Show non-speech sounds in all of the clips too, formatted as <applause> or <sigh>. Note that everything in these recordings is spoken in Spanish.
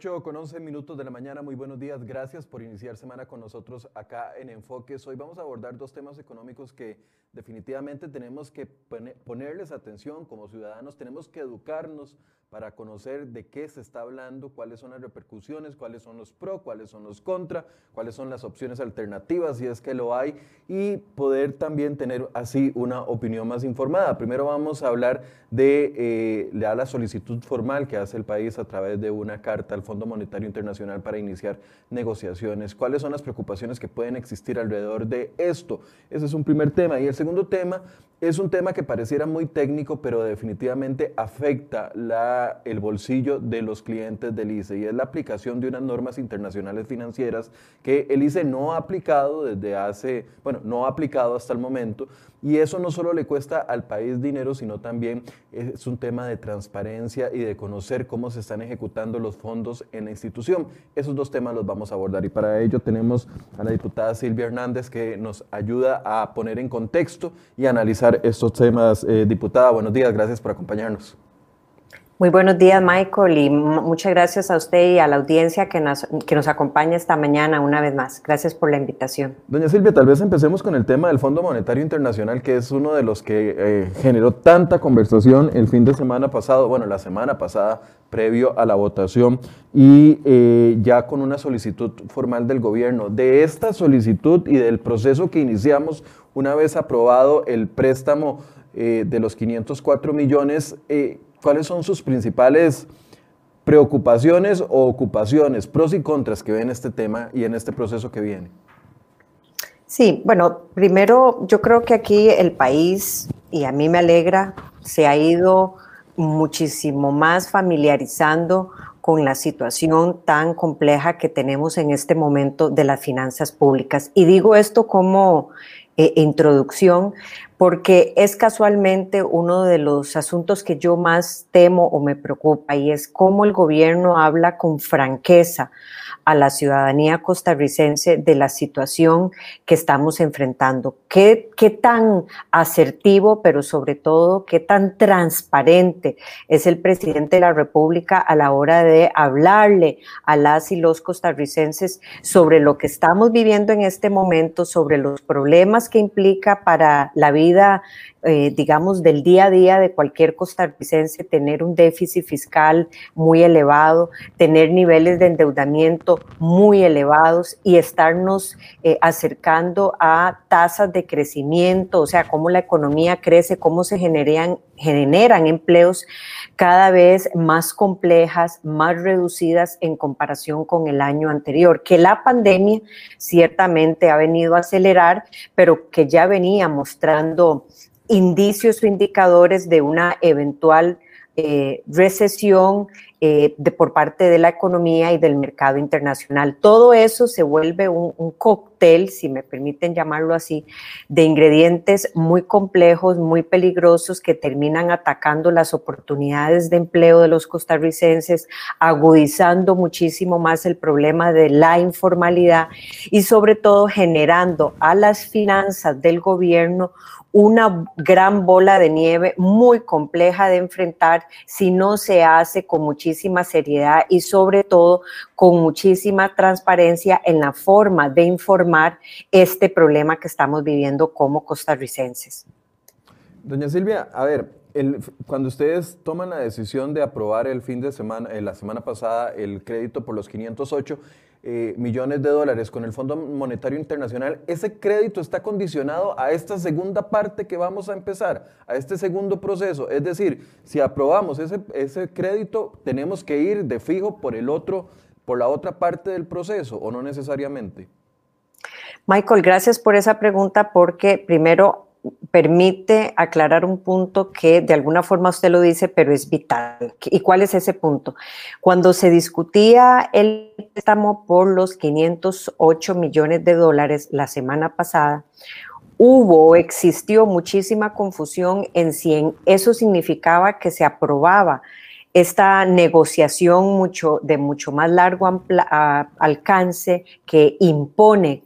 8 con 11 minutos de la mañana, muy buenos días, gracias por iniciar semana con nosotros acá en Enfoques. Hoy vamos a abordar dos temas económicos que definitivamente tenemos que ponerles atención como ciudadanos, tenemos que educarnos para conocer de qué se está hablando, cuáles son las repercusiones, cuáles son los pro, cuáles son los contra, cuáles son las opciones alternativas, si es que lo hay, y poder también tener así una opinión más informada. Primero vamos a hablar de, eh, la solicitud formal que hace el país a través de una carta al Fondo Monetario Internacional para iniciar negociaciones. ¿Cuáles son las preocupaciones que pueden existir alrededor de esto? Ese es un primer tema. Y el segundo tema es un tema que pareciera muy técnico, pero definitivamente afecta la, el bolsillo de los clientes del ICE y es la aplicación de unas normas internacionales financieras que el ICE no ha aplicado desde hace, bueno, no ha aplicado hasta el momento y eso no solo le cuesta al país dinero, sino también es un tema de transparencia y de conocer cómo se están ejecutando los fondos en la institución. Esos dos temas los vamos a abordar y para ello tenemos a la diputada Silvia Hernández que nos ayuda a poner en contexto y analizar estos temas. Eh, diputada, buenos días, gracias por acompañarnos. Muy buenos días, Michael, y muchas gracias a usted y a la audiencia que nos, que nos acompaña esta mañana una vez más. Gracias por la invitación. Doña Silvia, tal vez empecemos con el tema del Fondo Monetario Internacional, que es uno de los que eh, generó tanta conversación el fin de semana pasado, bueno, la semana pasada, previo a la votación, y eh, ya con una solicitud formal del gobierno. De esta solicitud y del proceso que iniciamos una vez aprobado el préstamo eh, de los 504 millones, ¿cuáles son sus principales preocupaciones o ocupaciones, pros y contras que ven en este tema y en este proceso que viene? Sí, bueno, primero yo creo que aquí el país, y a mí me alegra, se ha ido muchísimo más familiarizando con la situación tan compleja que tenemos en este momento de las finanzas públicas. Y digo esto como eh, introducción, porque es casualmente uno de los asuntos que yo más temo o me preocupa y es cómo el gobierno habla con franqueza a la ciudadanía costarricense de la situación que estamos enfrentando. ¿Qué, tan asertivo, pero sobre todo, qué tan transparente es el presidente de la República a la hora de hablarle a las y los costarricenses sobre lo que estamos viviendo en este momento, sobre los problemas que implica para la vida eh, digamos, del día a día de cualquier costarricense, tener un déficit fiscal muy elevado, tener niveles de endeudamiento muy elevados y estarnos eh, acercando a tasas de crecimiento, o sea, cómo la economía crece, cómo se generan, generan empleos cada vez más complejas, más reducidas en comparación con el año anterior, que la pandemia ciertamente ha venido a acelerar, pero que ya venía mostrando indicios o indicadores de una eventual eh, recesión eh, de, por parte de la economía y del mercado internacional. Todo eso se vuelve un, un, cóctel, si me permiten llamarlo así, de ingredientes muy complejos, muy peligrosos que terminan atacando las oportunidades de empleo de los costarricenses, agudizando muchísimo más el problema de la informalidad y sobre todo generando a las finanzas del gobierno una gran bola de nieve muy compleja de enfrentar si no se hace con muchísima seriedad y sobre todo con muchísima transparencia en la forma de informar este problema que estamos viviendo como costarricenses. Doña Silvia, a ver, cuando ustedes toman la decisión de aprobar el fin de semana, eh, la semana pasada, el crédito por los 508, eh, millones de dólares con el Fondo Monetario Internacional, ese crédito está condicionado a esta segunda parte que vamos a empezar, a este segundo proceso. Es decir, si aprobamos ese, ese crédito, tenemos que ir de fijo por el otro, por la otra parte del proceso, o no necesariamente. Michael, gracias por esa pregunta porque primero permite aclarar un punto que de alguna forma usted lo dice, pero es vital. ¿Y cuál es ese punto? Cuando se discutía el préstamo por los 508 millones de dólares la semana pasada, hubo, existió muchísima confusión en si eso significaba que se aprobaba esta negociación mucho, de mucho más largo alcance que impone,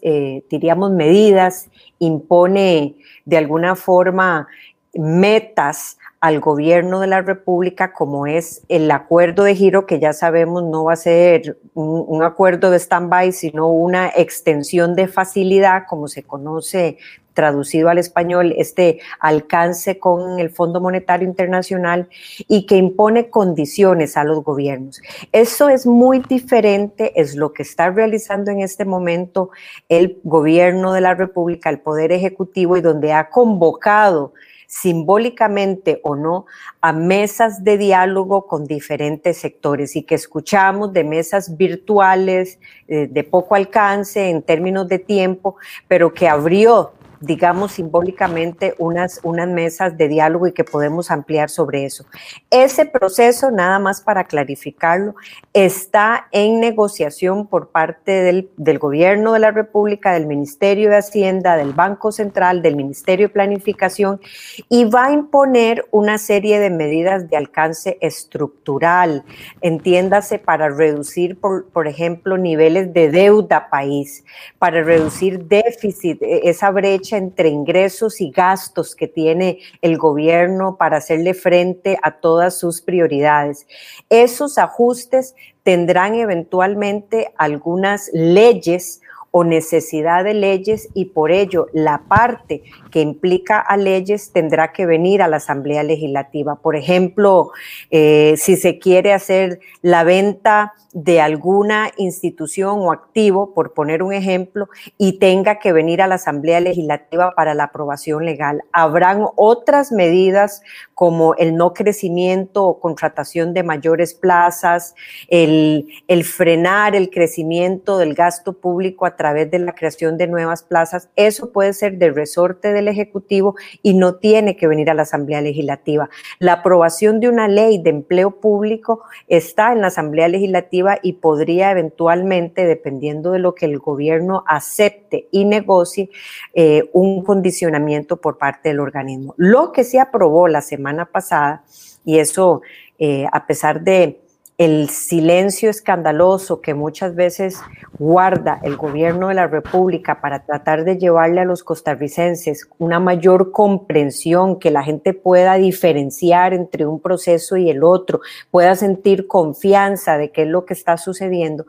eh, diríamos, medidas, impone de alguna forma metas al gobierno de la República, como es el acuerdo de giro, que ya sabemos no va a ser un, un acuerdo de stand-by, sino una extensión de facilidad, como se conoce traducido al español, este alcance con el Fondo Monetario Internacional y que impone condiciones a los gobiernos. Eso es muy diferente, es lo que está realizando en este momento el gobierno de la República, el Poder Ejecutivo, y donde ha convocado simbólicamente o no, a mesas de diálogo con diferentes sectores y que escuchamos de mesas virtuales eh, de poco alcance en términos de tiempo, pero que abrió digamos simbólicamente, unas, unas mesas de diálogo y que podemos ampliar sobre eso. Ese proceso, nada más para clarificarlo, está en negociación por parte del, del gobierno de la República, del Ministerio de Hacienda, del Banco Central, del Ministerio de Planificación y va a imponer una serie de medidas de alcance estructural, entiéndase, para reducir, por, por ejemplo, niveles de deuda país, para reducir déficit, e, esa brecha entre ingresos y gastos que tiene el gobierno para hacerle frente a todas sus prioridades. Esos ajustes tendrán eventualmente algunas leyes o necesidad de leyes y por ello la parte que implica a leyes tendrá que venir a la Asamblea Legislativa. Por ejemplo, eh, si se quiere hacer la venta de alguna institución o activo, por poner un ejemplo, y tenga que venir a la Asamblea Legislativa para la aprobación legal. Habrán otras medidas como el no crecimiento o contratación de mayores plazas, el, el frenar el crecimiento del gasto público a través de la creación de nuevas plazas. Eso puede ser de resorte del Ejecutivo y no tiene que venir a la Asamblea Legislativa. La aprobación de una ley de empleo público está en la Asamblea Legislativa y podría eventualmente, dependiendo de lo que el gobierno acepte y negocie, eh, un condicionamiento por parte del organismo. Lo que se aprobó la semana pasada, y eso eh, a pesar de el silencio escandaloso que muchas veces guarda el gobierno de la República para tratar de llevarle a los costarricenses una mayor comprensión, que la gente pueda diferenciar entre un proceso y el otro, pueda sentir confianza de qué es lo que está sucediendo.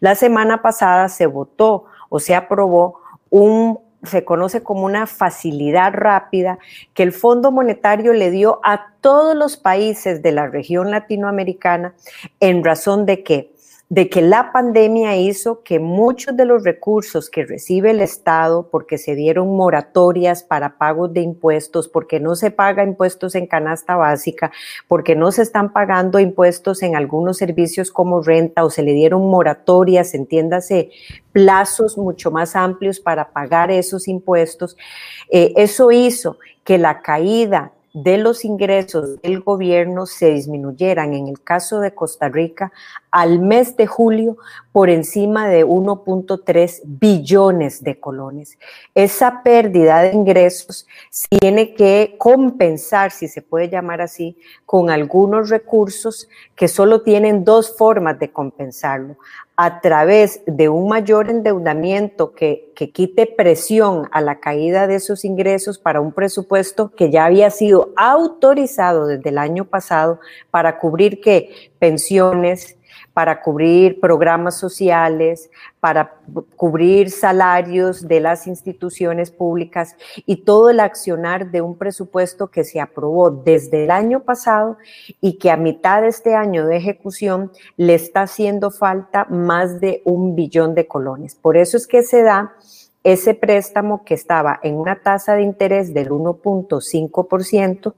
La semana pasada se votó o se aprobó un se conoce como una facilidad rápida que el Fondo Monetario le dio a todos los países de la región latinoamericana en razón de que de que la pandemia hizo que muchos de los recursos que recibe el Estado, porque se dieron moratorias para pagos de impuestos, porque no se paga impuestos en canasta básica, porque no se están pagando impuestos en algunos servicios como renta o se le dieron moratorias, entiéndase, plazos mucho más amplios para pagar esos impuestos. Eh, eso hizo que la caída de los ingresos del gobierno se disminuyeran, en el caso de Costa Rica, al mes de julio por encima de 1.3 billones de colones. Esa pérdida de ingresos tiene que compensar, si se puede llamar así, con algunos recursos que solo tienen dos formas de compensarlo a través de un mayor endeudamiento que, que, quite presión a la caída de esos ingresos para un presupuesto que ya había sido autorizado desde el año pasado para cubrir que pensiones, para cubrir programas sociales, para cubrir salarios de las instituciones públicas y todo el accionar de un presupuesto que se aprobó desde el año pasado y que a mitad de este año de ejecución le está haciendo falta más de un billón de colones. Por eso es que se da ese préstamo que estaba en una tasa de interés del 1.5%,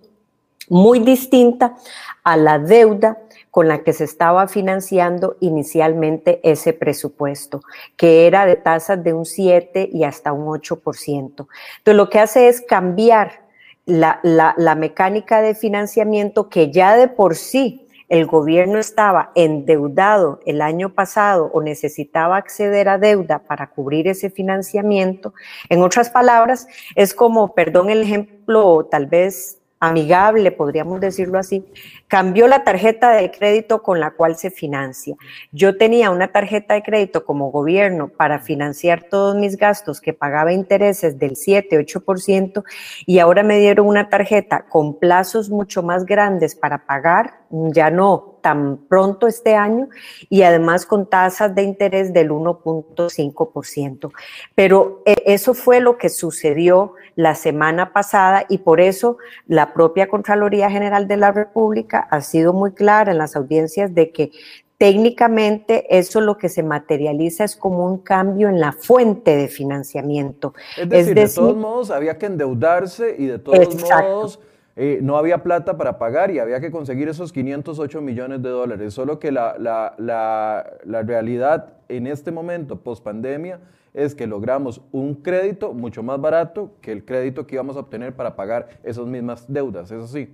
muy distinta a la deuda con la que se estaba financiando inicialmente ese presupuesto, que era de tasas de un 7 y hasta un 8%. Entonces, lo que hace es cambiar la, la mecánica de financiamiento que ya de por sí el gobierno estaba endeudado el año pasado o necesitaba acceder a deuda para cubrir ese financiamiento. En otras palabras, es como, perdón el ejemplo tal vez amigable, podríamos decirlo así, cambió la tarjeta de crédito con la cual se financia. Yo tenía una tarjeta de crédito como gobierno para financiar todos mis gastos que pagaba intereses del 7, 8% y ahora me dieron una tarjeta con plazos mucho más grandes para pagar, ya no tan pronto este año y además con tasas de interés del 1.5%. Pero eh, eso fue lo que sucedió la semana pasada y por eso la propia Contraloría General de la República ha sido muy clara en las audiencias de que técnicamente eso lo que se materializa es como un cambio en la fuente de financiamiento. Es decir, de todos modos había que endeudarse y de todos modos eh, no había plata para pagar y había que conseguir esos 508 millones de dólares. Solo que la, la, la, la realidad en este momento, post pandemia, es que logramos un crédito mucho más barato que el crédito que íbamos a obtener para pagar esas mismas deudas, eso sí.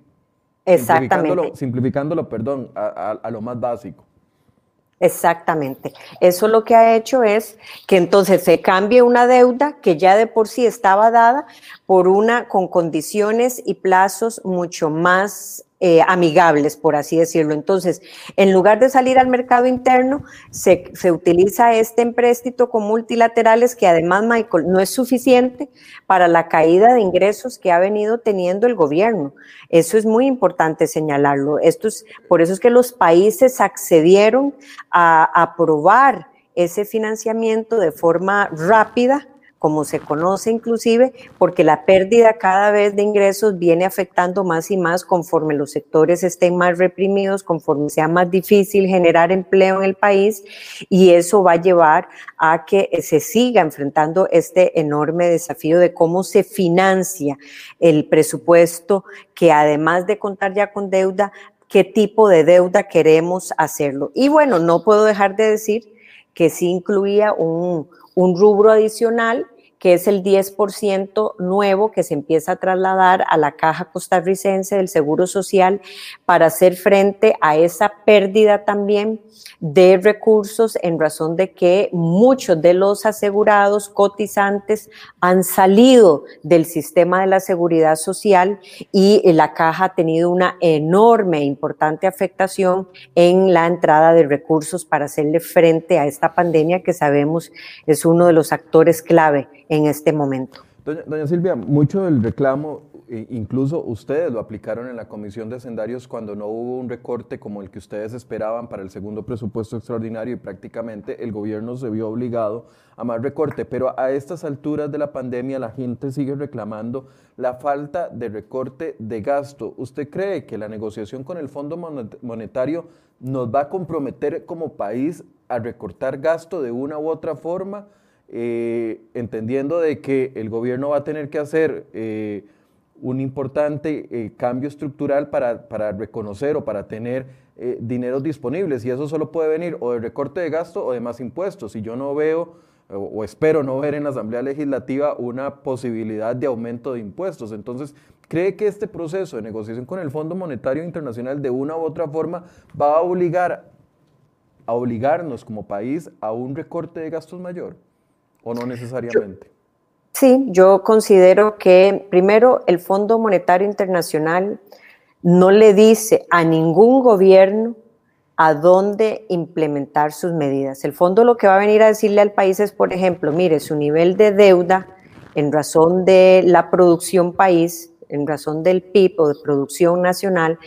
Exactamente. Simplificándolo, perdón, a, lo más básico. Exactamente. Eso lo que ha hecho es que entonces se cambie una deuda que ya de por sí estaba dada por una con condiciones y plazos mucho más eh, amigables, por así decirlo. Entonces, en lugar de salir al mercado interno, se, se, utiliza este empréstito con multilaterales que además, Michael, no es suficiente para la caída de ingresos que ha venido teniendo el gobierno. Eso es muy importante señalarlo. Esto es, por eso es que los países accedieron a aprobar ese financiamiento de forma rápida como se conoce inclusive, porque la pérdida cada vez de ingresos viene afectando más y más conforme los sectores estén más reprimidos, conforme sea más difícil generar empleo en el país y eso va a llevar a que se siga enfrentando este enorme desafío de cómo se financia el presupuesto que además de contar ya con deuda, qué tipo de deuda queremos hacerlo. Y bueno, no puedo dejar de decir que sí incluía un, un rubro adicional que es el 10% nuevo que se empieza a trasladar a la caja costarricense del Seguro Social para hacer frente a esa pérdida también de recursos en razón de que muchos de los asegurados cotizantes han salido del sistema de la seguridad social y la caja ha tenido una enorme e importante afectación en la entrada de recursos para hacerle frente a esta pandemia que sabemos es uno de los actores clave este momento. Doña, Silvia, mucho del reclamo, e incluso ustedes lo aplicaron en la Comisión de Hacendarios cuando no hubo un recorte como el que ustedes esperaban para el segundo presupuesto extraordinario y prácticamente el gobierno se vio obligado a más recorte. Pero a estas alturas de la pandemia la gente sigue reclamando la falta de recorte de gasto. ¿Usted cree que la negociación con el Fondo Monetario nos va a comprometer como país a recortar gasto de una u otra forma? Eh, entendiendo de que el gobierno va a tener que hacer eh, un importante eh, cambio estructural para, para, reconocer o para tener dineros disponibles y eso solo puede venir o de recorte de gasto o de más impuestos y yo no veo o, espero no ver en la Asamblea Legislativa una posibilidad de aumento de impuestos. Entonces, ¿cree que este proceso de negociación con el Fondo Monetario Internacional de una u otra forma va a obligar a obligarnos como país a un recorte de gastos mayor? ¿O no necesariamente? Sí, yo considero que primero el Fondo Monetario Internacional no le dice a ningún gobierno a dónde implementar sus medidas. El fondo lo que va a venir a decirle al país es, por ejemplo, mire, su nivel de deuda en razón de la producción país, en razón del PIB o de producción nacional,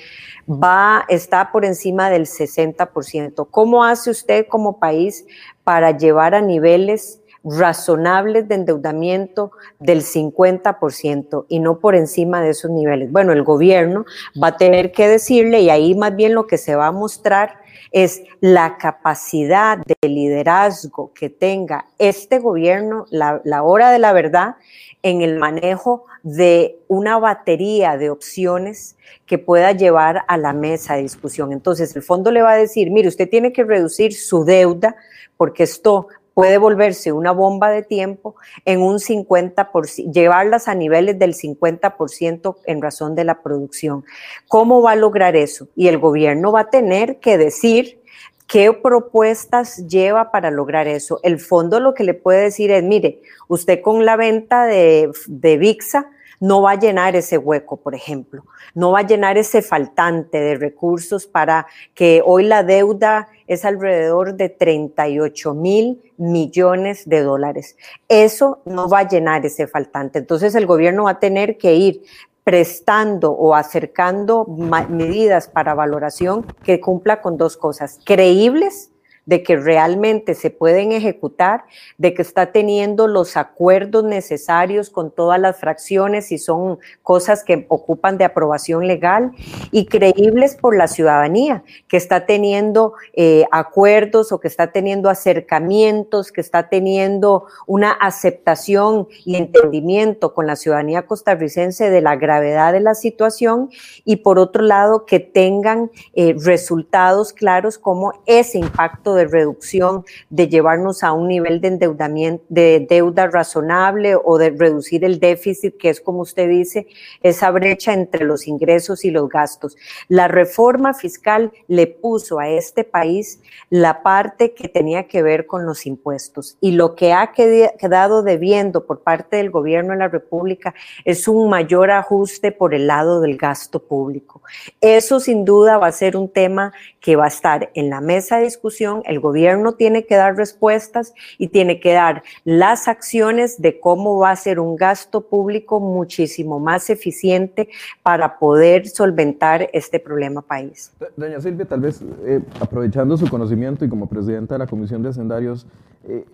va, está por encima del 60%. ¿Cómo hace usted como país para llevar a niveles razonables de endeudamiento del 50% y no por encima de esos niveles. Bueno, el gobierno va a tener que decirle y ahí más bien lo que se va a mostrar es la capacidad de liderazgo que tenga este gobierno, la, hora de la verdad, en el manejo de una batería de opciones que pueda llevar a la mesa de discusión. Entonces, el fondo le va a decir, mire, usted tiene que reducir su deuda porque esto puede volverse una bomba de tiempo en un 50%, llevarlas a niveles del 50% en razón de la producción. ¿Cómo va a lograr eso? Y el gobierno va a tener que decir qué propuestas lleva para lograr eso. El fondo lo que le puede decir es, mire, usted con la venta de, de VIXA no va a llenar ese hueco, por ejemplo, no va a llenar ese faltante de recursos para que hoy la deuda es alrededor de 38 mil millones de dólares. Eso no va a llenar ese faltante. Entonces el gobierno va a tener que ir prestando o acercando medidas para valoración que cumpla con dos cosas, creíbles, de que realmente se pueden ejecutar, de que está teniendo los acuerdos necesarios con todas las fracciones y son cosas que ocupan de aprobación legal y creíbles por la ciudadanía, que está teniendo eh, acuerdos o que está teniendo acercamientos, que está teniendo una aceptación y entendimiento con la ciudadanía costarricense de la gravedad de la situación y por otro lado que tengan eh, resultados claros como ese impacto de reducción, de llevarnos a un nivel de endeudamiento, de deuda razonable o de reducir el déficit, que es como usted dice, esa brecha entre los ingresos y los gastos. La reforma fiscal le puso a este país la parte que tenía que ver con los impuestos y lo que ha quedado debiendo por parte del gobierno de la República es un mayor ajuste por el lado del gasto público. Eso sin duda va a ser un tema que va a estar en la mesa de discusión. El gobierno tiene que dar respuestas y tiene que dar las acciones de cómo va a ser un gasto público muchísimo más eficiente para poder solventar este problema país. Doña Silvia, tal vez eh, aprovechando su conocimiento y como presidenta de la Comisión de Hacendarios, eh,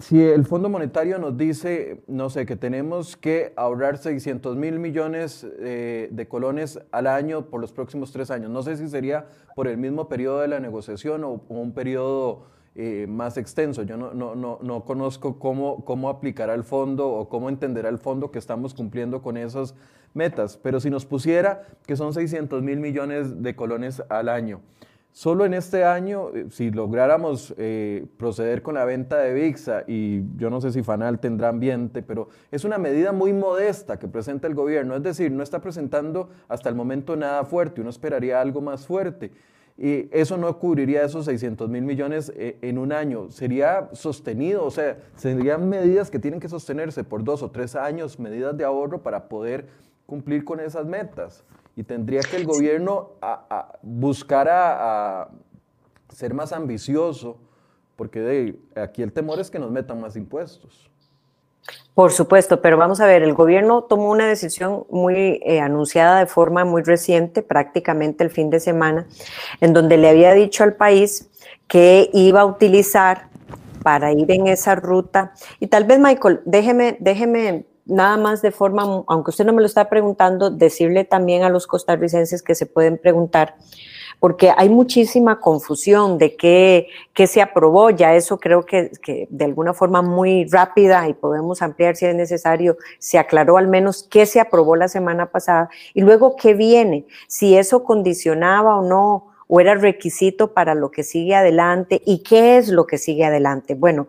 si el Fondo Monetario nos dice, no sé, que tenemos que ahorrar 600 mil millones eh, de colones al año por los próximos tres años, no sé si sería por el mismo periodo de la negociación o, un periodo eh, más extenso. Yo no, no, no, no conozco cómo, cómo aplicará el fondo o cómo entenderá el fondo que estamos cumpliendo con esas metas, pero si nos pusiera que son 600 mil millones de colones al año. Solo en este año, eh, si lográramos eh, proceder con la venta de VIXA, y yo no sé si Fanal tendrá ambiente, pero es una medida muy modesta que presenta el gobierno, es decir, no está presentando hasta el momento nada fuerte, uno esperaría algo más fuerte. Y eso no cubriría esos 600 mil millones eh, en un año, sería sostenido, o sea, serían medidas que tienen que sostenerse por dos o tres años, medidas de ahorro para poder cumplir con esas metas. Y tendría que el gobierno a, buscar ser más ambicioso, porque aquí el temor es que nos metan más impuestos. Por supuesto, pero vamos a ver, el gobierno tomó una decisión muy eh, anunciada de forma muy reciente, prácticamente el fin de semana, en donde le había dicho al país que iba a utilizar para ir en esa ruta. Y tal vez, Michael, déjeme, déjeme nada más de forma, aunque usted no me lo está preguntando, decirle también a los costarricenses que se pueden preguntar, porque hay muchísima confusión de qué, qué se aprobó, ya eso creo que, que, de alguna forma muy rápida y podemos ampliar si es necesario, se aclaró al menos qué se aprobó la semana pasada y luego qué viene, si eso condicionaba o no o era requisito para lo que sigue adelante y qué es lo que sigue adelante. Bueno,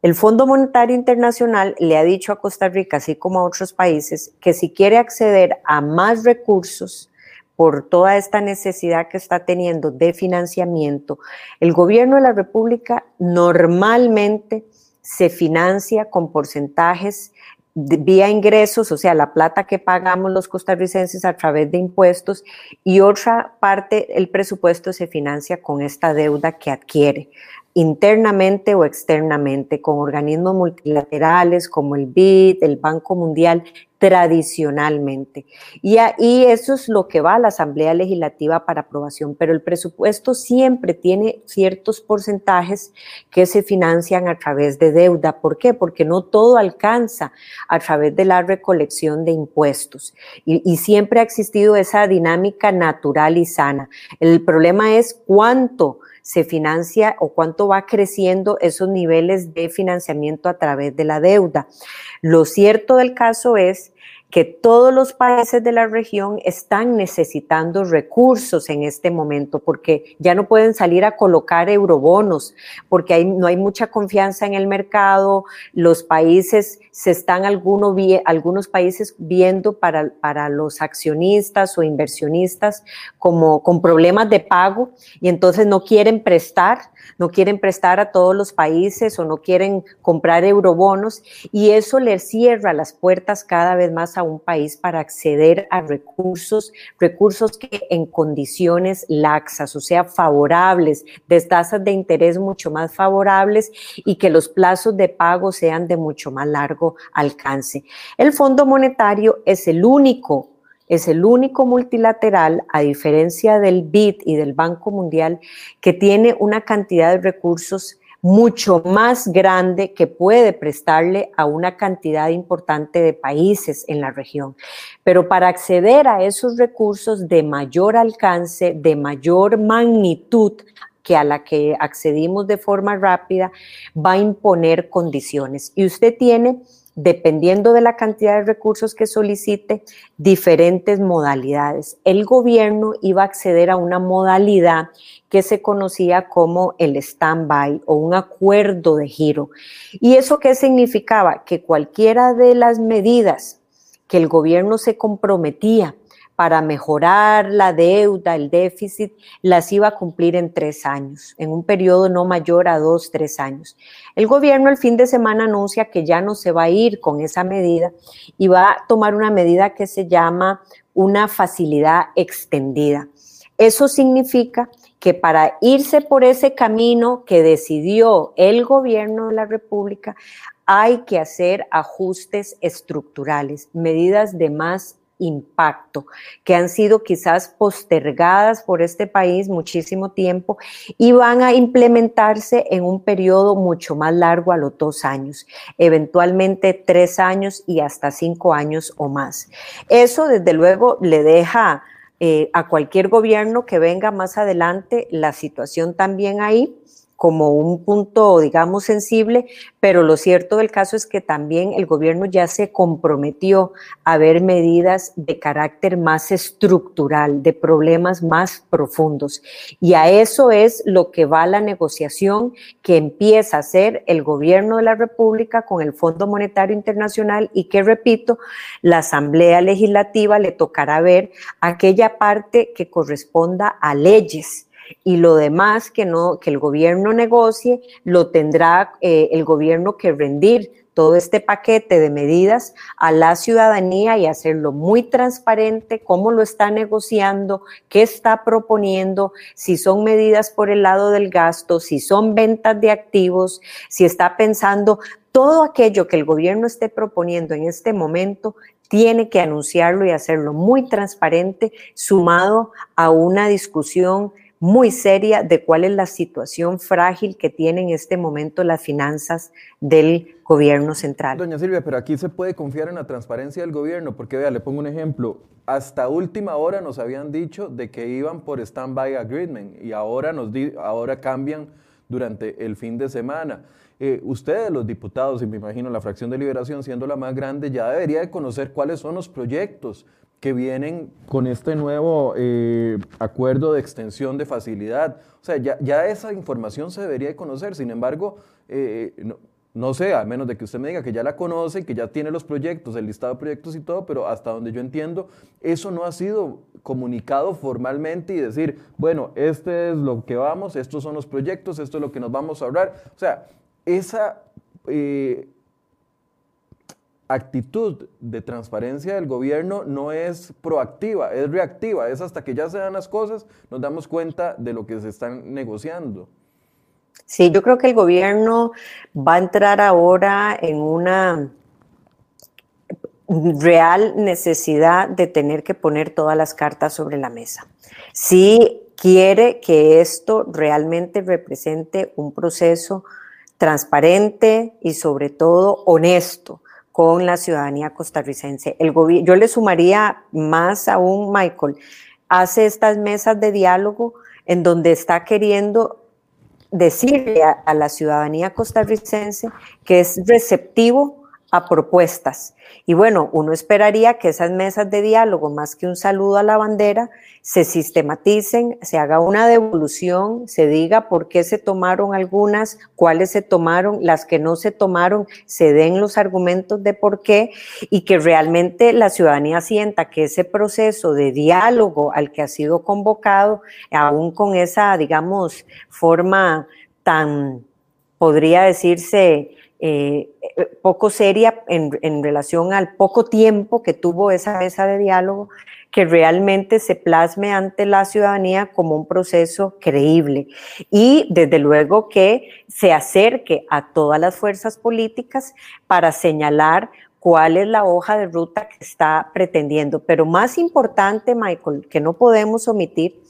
el Fondo Monetario Internacional le ha dicho a Costa Rica, así como a otros países, que si quiere acceder a más recursos por toda esta necesidad que está teniendo de financiamiento, el gobierno de la República normalmente se financia con porcentajes vía ingresos, o sea, la plata que pagamos los costarricenses a través de impuestos, y otra parte, el presupuesto se financia con esta deuda que adquiere internamente o externamente, con organismos multilaterales como el BID, el Banco Mundial, tradicionalmente. Y, ahí eso es lo que va a la Asamblea Legislativa para aprobación, pero el presupuesto siempre tiene ciertos porcentajes que se financian a través de deuda. ¿Por qué? Porque no todo alcanza a través de la recolección de impuestos. Y, y siempre ha existido esa dinámica natural y sana. El problema es cuánto se financia o cuánto va creciendo esos niveles de financiamiento a través de la deuda. Lo cierto del caso es que todos los países de la región están necesitando recursos en este momento porque ya no pueden salir a colocar eurobonos, porque no hay mucha confianza en el mercado, los países se están algunos, algunos países viendo para, para los accionistas o inversionistas como con problemas de pago y entonces no quieren prestar no quieren prestar a todos los países o no quieren comprar eurobonos y eso les cierra las puertas cada vez más a un país para acceder a recursos, recursos que en condiciones laxas, o sea, favorables, de tasas de interés mucho más favorables y que los plazos de pago sean de mucho más largo alcance. El Fondo Monetario es el único es el único multilateral, a diferencia del BID y del Banco Mundial, que tiene una cantidad de recursos mucho más grande que puede prestarle a una cantidad importante de países en la región. Pero para acceder a esos recursos de mayor alcance, de mayor magnitud, que a la que accedimos de forma rápida, va a imponer condiciones. Y usted tiene dependiendo de la cantidad de recursos que solicite, diferentes modalidades. El gobierno iba a acceder a una modalidad que se conocía como el stand-by o un acuerdo de giro. ¿Y eso qué significaba? Que cualquiera de las medidas que el gobierno se comprometía para mejorar la deuda, el déficit, las iba a cumplir en tres años, en un periodo no mayor a dos, tres años. El gobierno el fin de semana anuncia que ya no se va a ir con esa medida y va a tomar una medida que se llama una facilidad extendida. Eso significa que para irse por ese camino que decidió el gobierno de la República, hay que hacer ajustes estructurales, medidas de más impacto, que han sido quizás postergadas por este país muchísimo tiempo y van a implementarse en un periodo mucho más largo a los dos años, eventualmente tres años y hasta cinco años o más. Eso desde luego le deja eh, a cualquier gobierno que venga más adelante la situación también ahí como un punto, digamos, sensible, pero lo cierto del caso es que también el gobierno ya se comprometió a ver medidas de carácter más estructural, de problemas más profundos. Y a eso es lo que va la negociación que empieza a hacer el gobierno de la República con el Fondo Monetario Internacional y que, repito, la Asamblea Legislativa le tocará ver aquella parte que corresponda a leyes y lo demás que, no, que el gobierno negocie lo tendrá eh, el gobierno que rendir todo este paquete de medidas a la ciudadanía y hacerlo muy transparente, cómo lo está negociando, qué está proponiendo, si son medidas por el lado del gasto, si son ventas de activos, si está pensando todo aquello que el gobierno esté proponiendo en este momento tiene que anunciarlo y hacerlo muy transparente, sumado a una discusión muy seria de cuál es la situación frágil que tienen en este momento las finanzas del gobierno central. Doña Silvia, pero aquí se puede confiar en la transparencia del gobierno, porque vea, le pongo un ejemplo. Hasta última hora nos habían dicho de que iban por stand-by agreement y ahora, nos ahora cambian durante el fin de semana. Eh, ustedes, los diputados, y me imagino la fracción de liberación siendo la más grande, ya debería de conocer cuáles son los proyectos que vienen con este nuevo eh, acuerdo de extensión de facilidad. O sea, ya, esa información se debería de conocer, sin embargo, eh, no, sé, a menos de que usted me diga que ya la conoce, que ya tiene los proyectos, el listado de proyectos y todo, pero hasta donde yo entiendo, eso no ha sido comunicado formalmente y decir, bueno, este es lo que vamos, estos son los proyectos, esto es lo que nos vamos a ahorrar. O sea, esa... Eh, actitud de transparencia del gobierno no es proactiva, es reactiva, es hasta que ya se dan las cosas, nos damos cuenta de lo que se están negociando. Sí, yo creo que el gobierno va a entrar ahora en una real necesidad de tener que poner todas las cartas sobre la mesa. Si quiere que esto realmente represente un proceso transparente y sobre todo honesto, con la ciudadanía costarricense. El yo le sumaría más aún, Michael, hace estas mesas de diálogo en donde está queriendo decirle a la ciudadanía costarricense que es receptivo a propuestas. Y bueno, uno esperaría que esas mesas de diálogo, más que un saludo a la bandera, se sistematicen, se haga una devolución, se diga por qué se tomaron algunas, cuáles se tomaron, las que no se tomaron, se den los argumentos de por qué y que realmente la ciudadanía sienta que ese proceso de diálogo al que ha sido convocado, aún con esa, digamos, forma tan, podría decirse, eh, poco seria en, en, relación al poco tiempo que tuvo esa mesa de diálogo, que realmente se plasme ante la ciudadanía como un proceso creíble y desde luego que se acerque a todas las fuerzas políticas para señalar cuál es la hoja de ruta que está pretendiendo. Pero más importante, Michael, que no podemos omitir,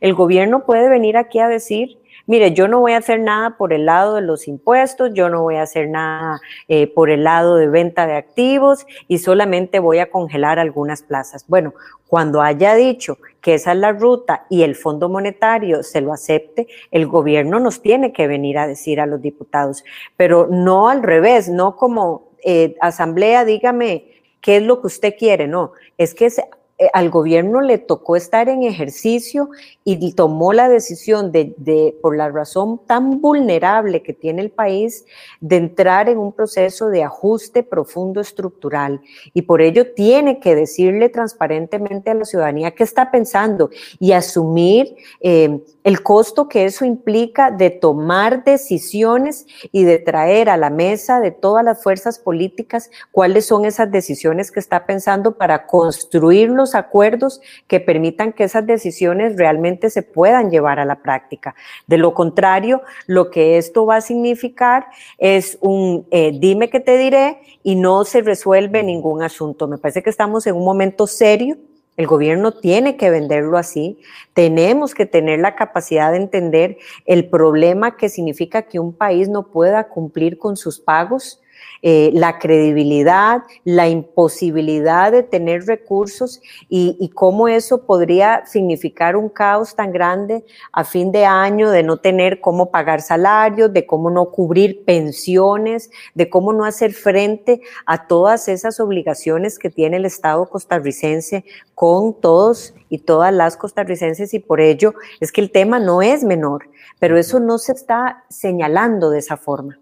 el gobierno puede venir aquí a decir, mire, yo no voy a hacer nada por el lado de los impuestos, yo no voy a hacer nada eh, por el lado de venta de activos y solamente voy a congelar algunas plazas. Bueno, cuando haya dicho que esa es la ruta y el Fondo Monetario se lo acepte, el gobierno nos tiene que venir a decir a los diputados, pero no al revés, no como eh, asamblea, dígame qué es lo que usted quiere, no, es que eh, al gobierno le tocó estar en ejercicio y tomó la decisión de, por la razón tan vulnerable que tiene el país, de entrar en un proceso de ajuste profundo estructural. Y por ello tiene que decirle transparentemente a la ciudadanía qué está pensando y asumir eh, el costo que eso implica de tomar decisiones y de traer a la mesa de todas las fuerzas políticas cuáles son esas decisiones que está pensando para construir acuerdos que permitan que esas decisiones realmente se puedan llevar a la práctica. De lo contrario, lo que esto va a significar es un eh, dime que te diré y no se resuelve ningún asunto. Me parece que estamos en un momento serio el gobierno tiene que venderlo así. Tenemos que tener la capacidad de entender el problema que significa que un país no pueda cumplir con sus pagos eh, la credibilidad, la imposibilidad de tener recursos y, cómo eso podría significar un caos tan grande a fin de año de no tener cómo pagar salarios, de cómo no cubrir pensiones, de cómo no hacer frente a todas esas obligaciones que tiene el Estado costarricense con todos y todas las costarricenses y por ello es que el tema no es menor, pero eso no se está señalando de esa forma.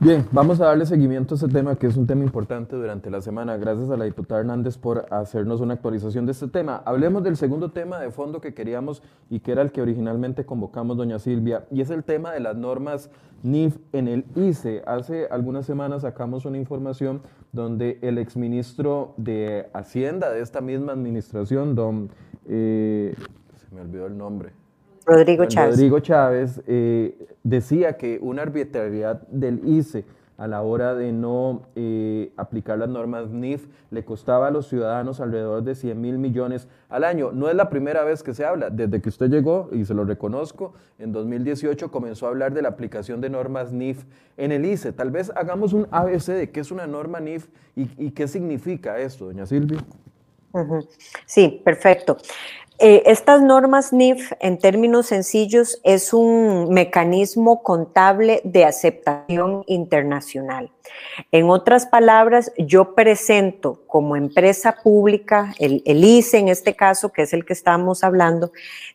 Bien, vamos a darle seguimiento a este tema que es un tema importante durante la semana. Gracias a la diputada Hernández por hacernos una actualización de este tema. Hablemos del segundo tema de fondo que queríamos y que era el que originalmente convocamos, doña Silvia, y es el tema de las normas NIF en el ICE. Hace algunas semanas sacamos una información donde el exministro de Hacienda de esta misma administración, don... Eh, se me olvidó el nombre. Rodrigo Chávez. Rodrigo Chávez eh, decía que una arbitrariedad del ICE a la hora de no eh, aplicar las normas NIF le costaba a los ciudadanos alrededor de 100 mil millones al año. No es la primera vez que se habla. Desde que usted llegó, y se lo reconozco, en 2018 comenzó a hablar de la aplicación de normas NIF en el ICE. Tal vez hagamos un ABC de qué es una norma NIF y, qué significa esto, doña Silvia. Sí, perfecto. Eh, estas normas NIF, en términos sencillos, es un mecanismo contable de aceptación internacional. En otras palabras, yo presento como empresa pública, el, el ICE en este caso, que es el que estamos hablando,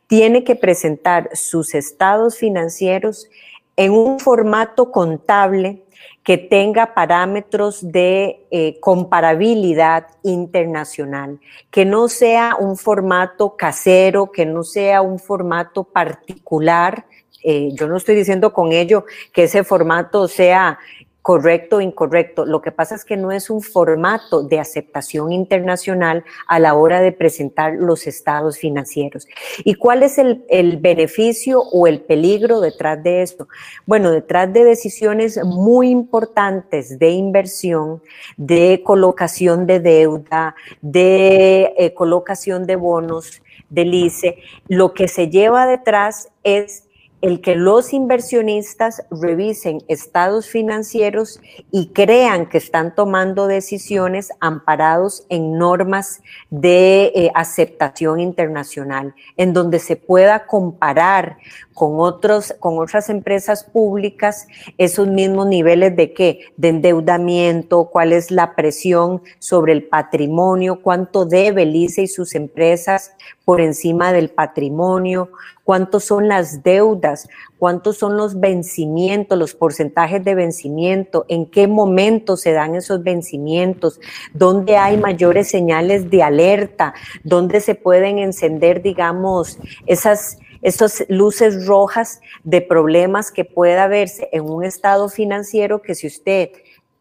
tiene que presentar sus estados financieros en un formato contable que tenga parámetros de eh, comparabilidad internacional, que no sea un formato casero, que no sea un formato particular. Eh, yo no estoy diciendo con ello que ese formato sea correcto o incorrecto. Lo que pasa es que no es un formato de aceptación internacional a la hora de presentar los estados financieros. ¿Y cuál es el, beneficio o el peligro detrás de esto? Bueno, detrás de decisiones muy importantes de inversión, de colocación de deuda, de eh, colocación de bonos, del ICE, lo que se lleva detrás es el que los inversionistas revisen estados financieros y crean que están tomando decisiones amparados en normas de eh, aceptación internacional, en donde se pueda comparar con, otros, con otras empresas públicas esos mismos niveles de qué? De endeudamiento, cuál es la presión sobre el patrimonio, cuánto debe el ICE y sus empresas por encima del patrimonio, cuántos son las deudas, cuántos son los vencimientos, los porcentajes de vencimiento, en qué momento se dan esos vencimientos, dónde hay mayores señales de alerta, dónde se pueden encender, digamos, esas estas luces rojas de problemas que pueda verse en un estado financiero que si usted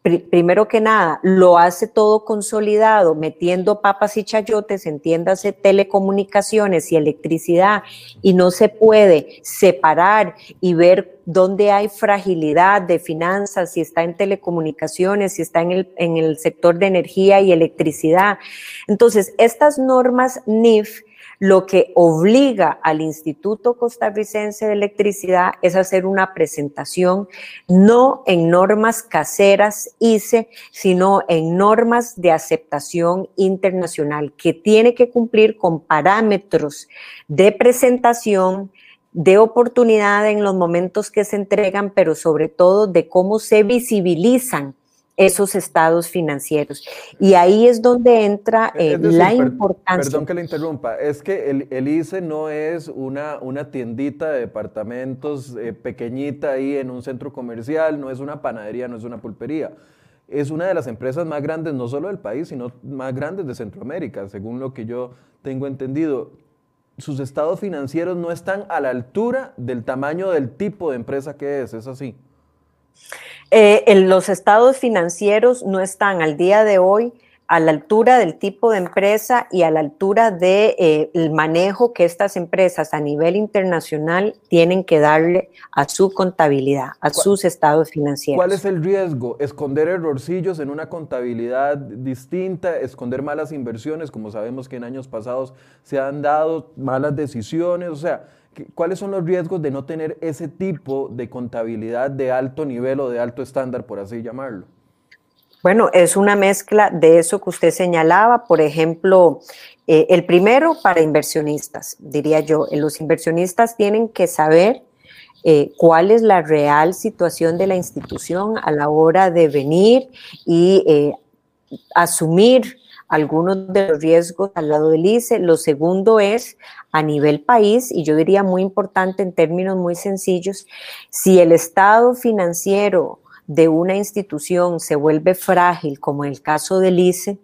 primero que nada, lo hace todo consolidado, metiendo papas y chayotes, entiéndase telecomunicaciones y electricidad, y no se puede separar y ver dónde hay fragilidad de finanzas, si está en telecomunicaciones, si está en el, en el sector de energía y electricidad. Entonces, estas normas NIF lo que obliga al Instituto Costarricense de Electricidad es hacer una presentación no en normas caseras ICE, sino en normas de aceptación internacional que tiene que cumplir con parámetros de presentación, de oportunidad en los momentos que se entregan, pero sobre todo de cómo se visibilizan esos estados financieros. Y ahí es donde entra eh, la importancia. Perdón que le interrumpa, es que el, ICE no es una, una tiendita de departamentos eh, pequeñita ahí en un centro comercial, no es una panadería, no es una pulpería. Es una de las empresas más grandes, no solo del país, sino más grandes de Centroamérica, según lo que yo tengo entendido. Sus estados financieros no están a la altura del tamaño del tipo de empresa que es, es así. Eh, los estados financieros no están al día de hoy a la altura del tipo de empresa y a la altura del de, eh, manejo que estas empresas a nivel internacional tienen que darle a su contabilidad, a sus estados financieros. ¿Cuál es el riesgo? Esconder errorcillos en una contabilidad distinta, esconder malas inversiones, como sabemos que en años pasados se han dado malas decisiones, o sea, ¿Cuáles son los riesgos de no tener ese tipo de contabilidad de alto nivel o de alto estándar, por así llamarlo? Bueno, es una mezcla de eso que usted señalaba. Por ejemplo, eh, el primero para inversionistas, diría yo. Los inversionistas tienen que saber eh, cuál es la real situación de la institución a la hora de venir y eh, asumir algunos de los riesgos al lado del ICE. Lo segundo es a nivel país, y yo diría muy importante en términos muy sencillos, si el estado financiero de una institución se vuelve frágil, como en el caso del ICE,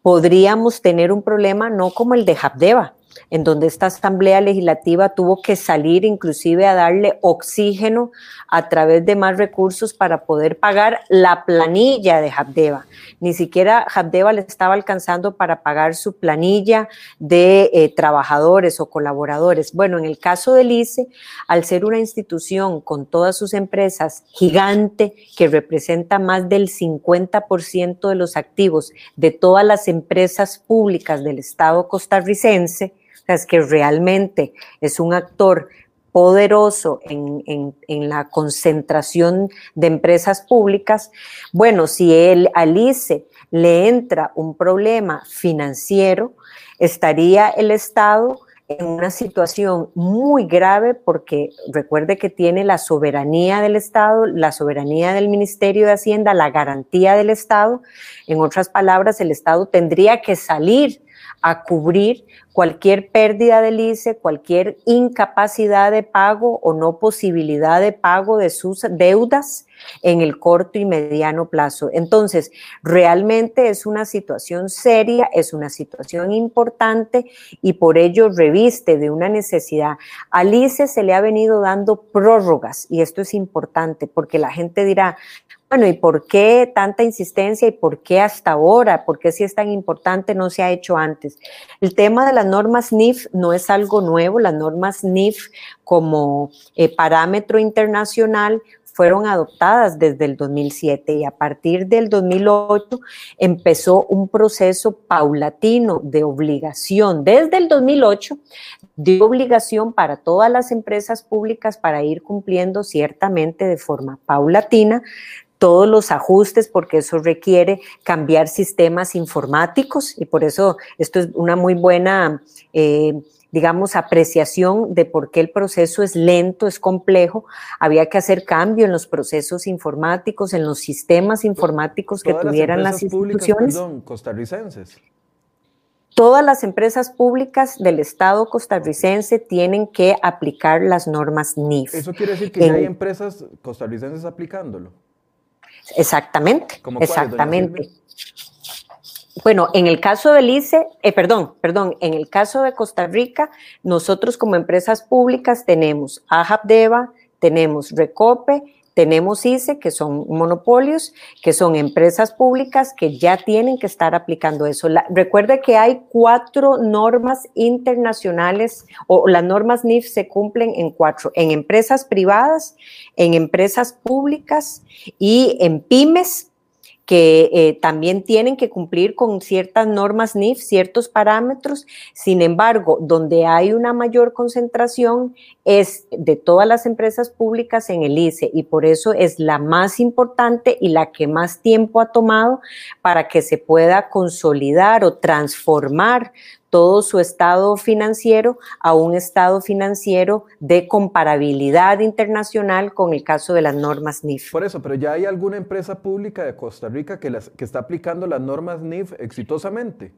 podríamos tener un problema no como el de Habdeba, en donde esta Asamblea Legislativa tuvo que salir inclusive a darle oxígeno a través de más recursos para poder pagar la planilla de Habdeba. Ni siquiera Habdeba le estaba alcanzando para pagar su planilla de eh, trabajadores o colaboradores. Bueno, en el caso del ICE, al ser una institución con todas sus empresas gigante que representa más del 50% de los activos de todas las empresas públicas del Estado costarricense, es que realmente es un actor poderoso en, la concentración de empresas públicas, bueno, si él, al ICE le entra un problema financiero, estaría el Estado en una situación muy grave porque recuerde que tiene la soberanía del Estado, la soberanía del Ministerio de Hacienda, la garantía del Estado. En otras palabras, el Estado tendría que salir a cubrir cualquier pérdida del ICE, cualquier incapacidad de pago o no posibilidad de pago de sus deudas en el corto y mediano plazo. Entonces, realmente es una situación seria, es una situación importante y por ello reviste de una necesidad. Al ICE se le ha venido dando prórrogas y esto es importante porque la gente dirá, bueno, ¿y por qué tanta insistencia y por qué hasta ahora? ¿Por qué si es tan importante no se ha hecho antes? El tema de las normas NIF no es algo nuevo. Las normas NIF como eh, parámetro internacional fueron adoptadas desde el 2007 y a partir del 2008 empezó un proceso paulatino de obligación desde el 2008 de obligación para todas las empresas públicas para ir cumpliendo ciertamente de forma paulatina todos los ajustes porque eso requiere cambiar sistemas informáticos y por eso esto es una muy buena, eh, digamos, apreciación de por qué el proceso es lento, es complejo. Había que hacer cambio en los procesos informáticos, en los sistemas informáticos que tuvieran las, instituciones. perdón, costarricenses. Todas las empresas públicas del Estado costarricense tienen que aplicar las normas NIF. Eso quiere decir que ya hay empresas costarricenses aplicándolo. Exactamente, exactamente. Bueno, en el caso del ICE, eh, perdón, perdón, en el caso de Costa Rica, nosotros como empresas públicas tenemos AJAPDEVA, tenemos Recope tenemos ICE, que son monopolios, que son empresas públicas que ya tienen que estar aplicando eso. recuerde que hay cuatro normas internacionales o las normas NIF se cumplen en cuatro, en empresas privadas, en empresas públicas y en pymes que eh, también tienen que cumplir con ciertas normas NIF, ciertos parámetros. Sin embargo, donde hay una mayor concentración es de todas las empresas públicas en el ICE y por eso es la más importante y la que más tiempo ha tomado para que se pueda consolidar o transformar todo su estado financiero a un estado financiero de comparabilidad internacional con el caso de las normas NIF. Por eso, pero ya hay alguna empresa pública de Costa Rica que, las, que está aplicando las normas NIF exitosamente.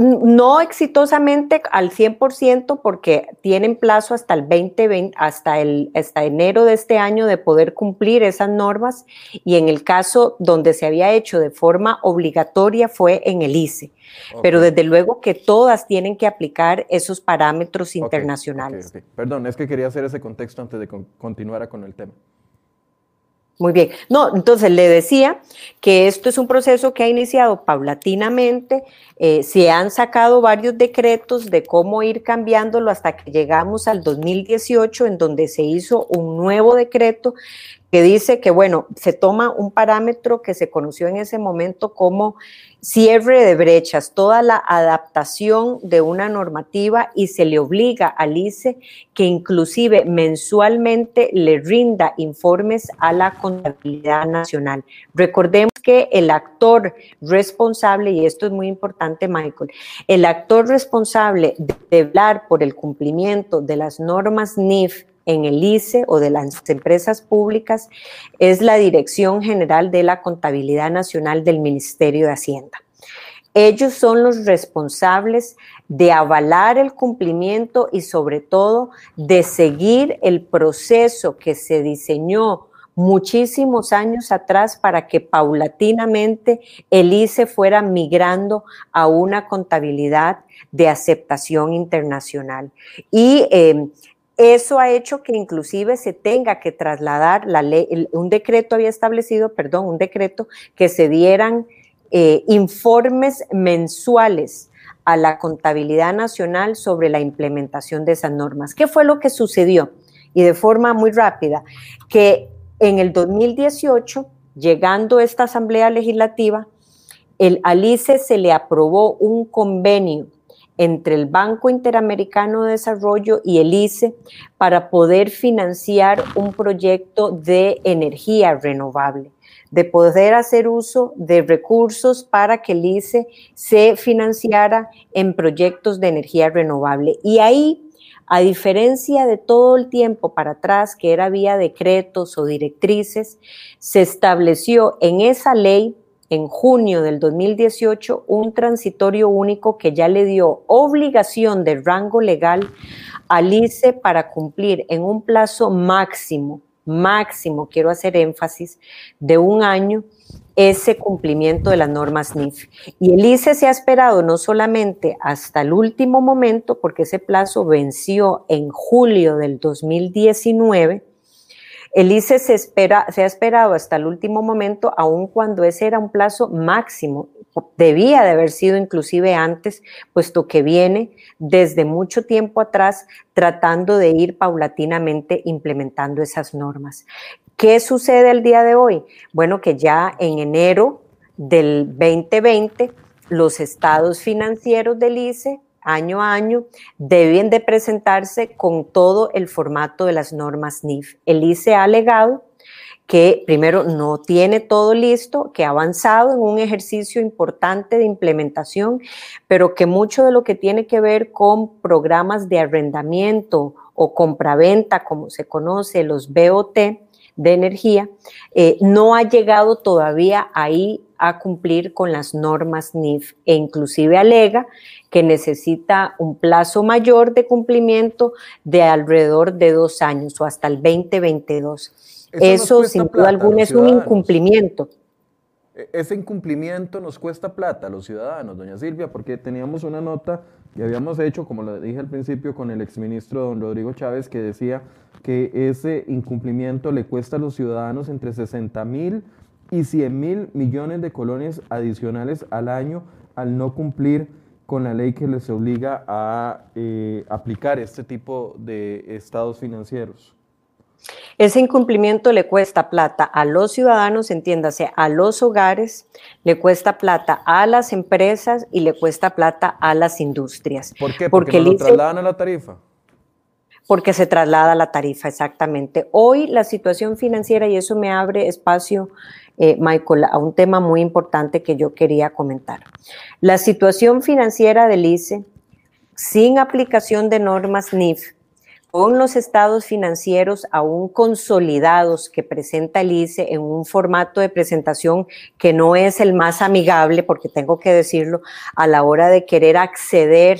No exitosamente al 100% porque tienen plazo hasta el 2020, hasta, el, hasta enero de este año de poder cumplir esas normas y en el caso donde se había hecho de forma obligatoria fue en el ICE. Pero desde luego que todas tienen que aplicar esos parámetros internacionales. Perdón, es que quería hacer ese contexto antes de continuar con el tema. Muy bien. No, entonces le decía que esto es un proceso que ha iniciado paulatinamente. Eh, se han sacado varios decretos de cómo ir cambiándolo hasta que llegamos al 2018, en donde se hizo un nuevo decreto que dice que, bueno, se toma un parámetro que se conoció en ese momento como cierre de brechas, toda la adaptación de una normativa y se le obliga al ICE que inclusive mensualmente le rinda informes a la contabilidad nacional. Recordemos que el actor responsable, y esto es muy importante, Michael, el actor responsable de velar por el cumplimiento de las normas NIF en el ICE o de las empresas públicas es la Dirección General de la Contabilidad Nacional del Ministerio de Hacienda. Ellos son los responsables de avalar el cumplimiento y sobre todo de seguir el proceso que se diseñó muchísimos años atrás para que paulatinamente el ICE fuera migrando a una contabilidad de aceptación internacional. Y eh, eso ha hecho que inclusive se tenga que trasladar la ley, un decreto había establecido, perdón, un decreto que se dieran eh, informes mensuales a la contabilidad nacional sobre la implementación de esas normas. ¿Qué fue lo que sucedió? Y de forma muy rápida, que en el 2018, llegando esta Asamblea Legislativa, el ALICE se le aprobó un convenio entre el Banco Interamericano de Desarrollo y el ICE para poder financiar un proyecto de energía renovable, de poder hacer uso de recursos para que el ICE se financiara en proyectos de energía renovable. Y ahí a diferencia de todo el tiempo para atrás, que era vía decretos o directrices, se estableció en esa ley en junio del 2018 un transitorio único que ya le dio obligación de rango legal al ICE para cumplir en un plazo máximo, máximo, quiero hacer énfasis, de un año ese cumplimiento de las normas NIF. Y el ICE se ha esperado no solamente hasta el último momento, porque ese plazo venció en julio del 2019, el ICE se, espera, se ha esperado hasta el último momento, aun cuando ese era un plazo máximo. Debía de haber sido inclusive antes, puesto que viene desde mucho tiempo atrás tratando de ir paulatinamente implementando esas normas. ¿Qué sucede el día de hoy? Bueno, que ya en enero del 2020 los estados financieros del ICE año a año, deben de presentarse con todo el formato de las normas NIF. El ICE ha alegado que primero no tiene todo listo, que ha avanzado en un ejercicio importante de implementación, pero que mucho de lo que tiene que ver con programas de arrendamiento o compraventa, como se conoce, los BOT de energía, eh, no ha llegado todavía ahí a cumplir con las normas NIF e inclusive alega que necesita un plazo mayor de cumplimiento de alrededor de dos años o hasta el 2022. Eso, sin duda alguna es un incumplimiento. E, ese incumplimiento nos cuesta plata a los ciudadanos, doña Silvia, porque teníamos una nota que habíamos hecho, como lo dije al principio, con el exministro don Rodrigo Chávez, que decía que ese incumplimiento le cuesta a los ciudadanos entre 60 mil y 100 mil millones de colones adicionales al año al no cumplir con la ley que les obliga a eh, aplicar este tipo de estados financieros. Ese incumplimiento le cuesta plata a los ciudadanos, entiéndase, a los hogares, le cuesta plata a las empresas y le cuesta plata a las industrias. ¿Por qué? Porque, lo trasladan a la tarifa. Porque se traslada a la tarifa, exactamente. Hoy la situación financiera, y eso me abre espacio, eh, Michael, a un tema muy importante que yo quería comentar. La situación financiera del ICE, sin aplicación de normas NIF, con los estados financieros aún consolidados que presenta el ICE en un formato de presentación que no es el más amigable, porque tengo que decirlo, a la hora de querer acceder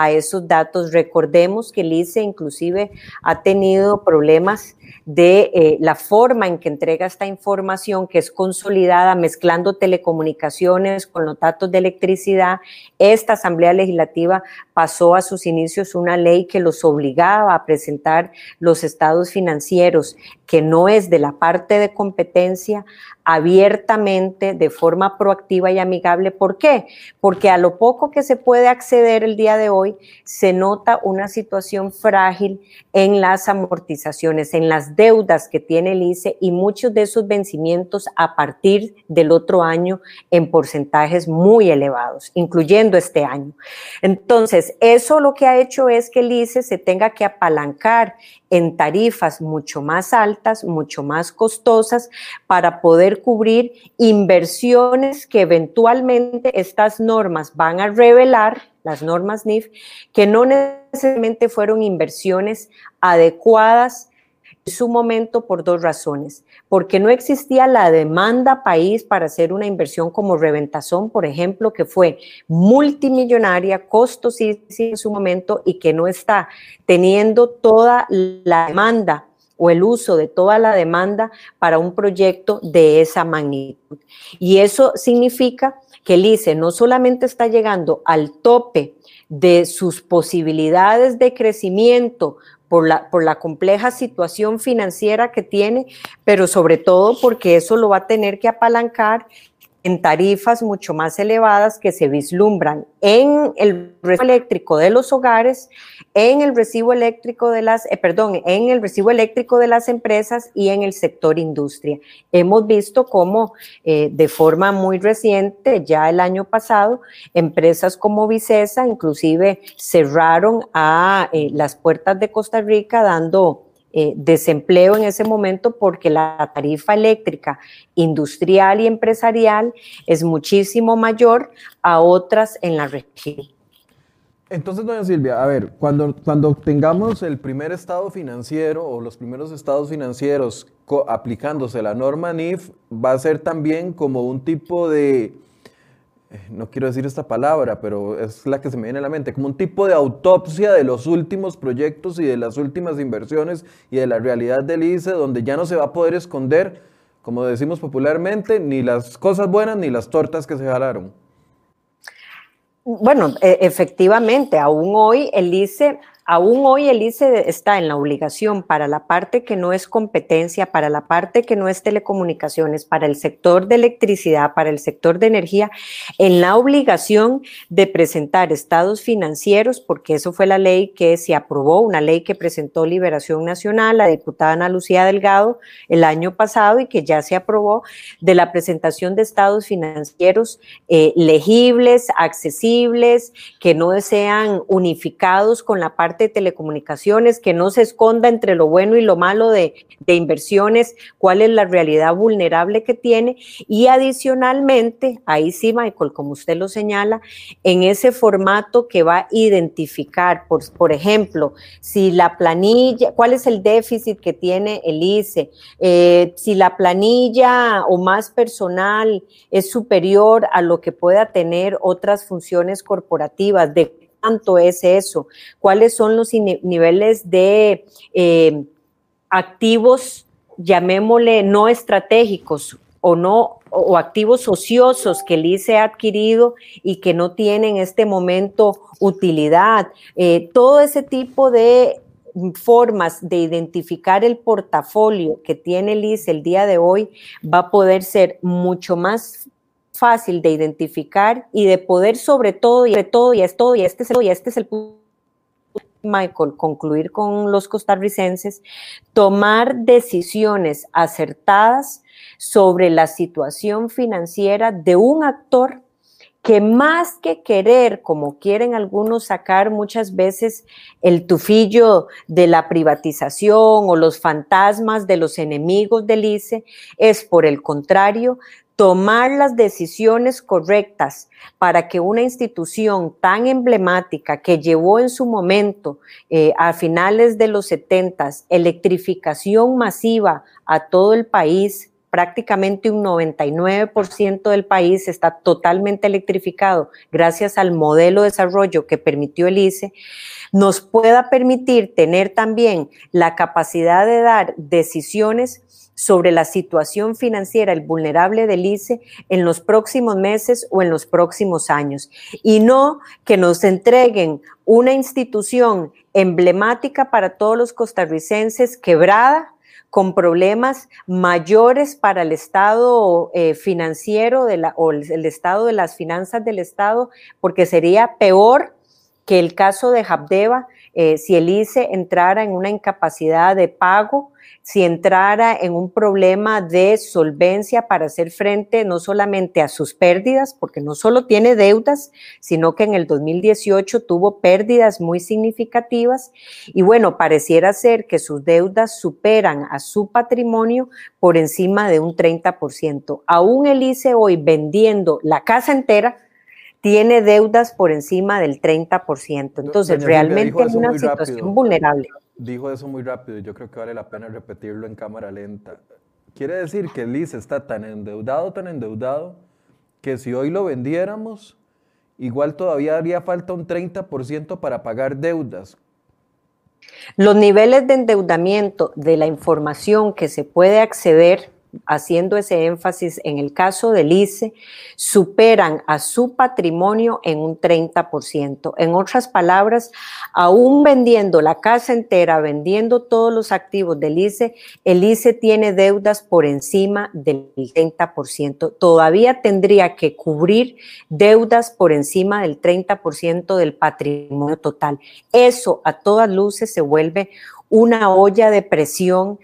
a esos datos. Recordemos que el ICE inclusive ha tenido problemas de eh, la forma en que entrega esta información, que es consolidada mezclando telecomunicaciones con los datos de electricidad. Esta Asamblea Legislativa pasó a sus inicios una ley que los obligaba a presentar los estados financieros, que no es de la parte de competencia, abiertamente, de forma proactiva y amigable. ¿Por qué? Porque a lo poco que se puede acceder el día de hoy, se nota una situación frágil en las amortizaciones, en las deudas que tiene el ICE y muchos de esos vencimientos a partir del otro año en porcentajes muy elevados, incluyendo este año. Entonces, eso lo que ha hecho es que el ICE se tenga que apalancar en tarifas mucho más altas, mucho más costosas, para poder cubrir inversiones que eventualmente estas normas van a revelar, las normas NIF, que no necesariamente fueron inversiones adecuadas su momento por dos razones. Porque no existía la demanda país para hacer una inversión como Reventazón, por ejemplo, que fue multimillonaria, costosísima en su momento y que no está teniendo toda la demanda o el uso de toda la demanda para un proyecto de esa magnitud. Y eso significa que el ICE no solamente está llegando al tope de sus posibilidades de crecimiento por la, por la compleja situación financiera que tiene, pero sobre todo porque eso lo va a tener que apalancar en tarifas mucho más elevadas que se vislumbran en el recibo eléctrico de los hogares, en el recibo eléctrico de las, eh, perdón, en el recibo eléctrico de las empresas y en el sector industria. Hemos visto cómo eh, de forma muy reciente, ya el año pasado, empresas como Vicesa inclusive cerraron a eh, las puertas de Costa Rica dando eh, desempleo en ese momento porque la tarifa eléctrica industrial y empresarial es muchísimo mayor a otras en la región. Entonces, doña Silvia, a ver, cuando, cuando tengamos el primer estado financiero o los primeros estados financieros aplicándose la norma NIF, va a ser también como un tipo de, no quiero decir esta palabra, pero es la que se me viene a la mente, como un tipo de autopsia de los últimos proyectos y de las últimas inversiones y de la realidad del ICE, donde ya no se va a poder esconder, como decimos popularmente, ni las cosas buenas ni las tortas que se jalaron. Bueno, e, efectivamente, aún hoy el ICE Aún hoy el ICE está en la obligación para la parte que no es competencia, para la parte que no es telecomunicaciones, para el sector de electricidad, para el sector de energía, en la obligación de presentar estados financieros, porque eso fue la ley que se aprobó, una ley que presentó Liberación Nacional, la diputada Ana Lucía Delgado, el año pasado y que ya se aprobó, de la presentación de estados financieros eh, legibles, accesibles, que no sean unificados con la parte de telecomunicaciones, que no se esconda entre lo bueno y lo malo de, de inversiones, cuál es la realidad vulnerable que tiene. Y adicionalmente, ahí sí, Michael, como usted lo señala, en ese formato que va a identificar, por, por ejemplo, si la planilla, cuál es el déficit que tiene el ICE, eh, si la planilla o más personal es superior a lo que pueda tener otras funciones corporativas, de cuánto es eso, cuáles son los niveles de eh, activos, llamémosle no estratégicos, o no o activos ociosos que el ha adquirido y que no tienen en este momento utilidad. Eh, todo ese tipo de formas de identificar el portafolio que tiene el el día de hoy va a poder ser mucho más fácil de identificar y de poder sobre todo y de todo y esto y este es el, y este es el punto Michael, concluir con los costarricenses, tomar decisiones acertadas sobre la situación financiera de un actor que más que querer, como quieren algunos sacar muchas veces el tufillo de la privatización o los fantasmas de los enemigos del ICE, es por el contrario tomar las decisiones correctas para que una institución tan emblemática que llevó en su momento, eh, a finales de los 70, electrificación masiva a todo el país, prácticamente un 99% del país está totalmente electrificado gracias al modelo de desarrollo que permitió el ICE, nos pueda permitir tener también la capacidad de dar decisiones sobre la situación financiera, el vulnerable del ICE en los próximos meses o en los próximos años. Y no que nos entreguen una institución emblemática para todos los costarricenses quebrada, con problemas mayores para el estado eh, financiero de o el, estado de las finanzas del estado, porque sería peor que el caso de Habdeba eh, si el ICE entrara en una incapacidad de pago si entrara en un problema de solvencia para hacer frente no solamente a sus pérdidas, porque no solo tiene deudas, sino que en el 2018 tuvo pérdidas muy significativas y bueno, pareciera ser que sus deudas superan a su patrimonio por encima de un 30%. Aún el ICE hoy vendiendo la casa entera, tiene deudas por encima del 30%. Entonces, realmente es una situación vulnerable dijo eso muy rápido y yo creo que vale la pena repetirlo en cámara lenta. Quiere decir que ICE está tan endeudado, tan endeudado, que si hoy lo vendiéramos, igual todavía haría falta un 30% para pagar deudas. Los niveles de endeudamiento de la información que se puede acceder haciendo ese énfasis en el caso del ICE, superan a su patrimonio en un 30%. En otras palabras, aún vendiendo la casa entera, vendiendo todos los activos del ICE, el ICE tiene deudas por encima del 30%. Todavía tendría que cubrir deudas por encima del 30% del patrimonio total. Eso a todas luces se vuelve una olla de presión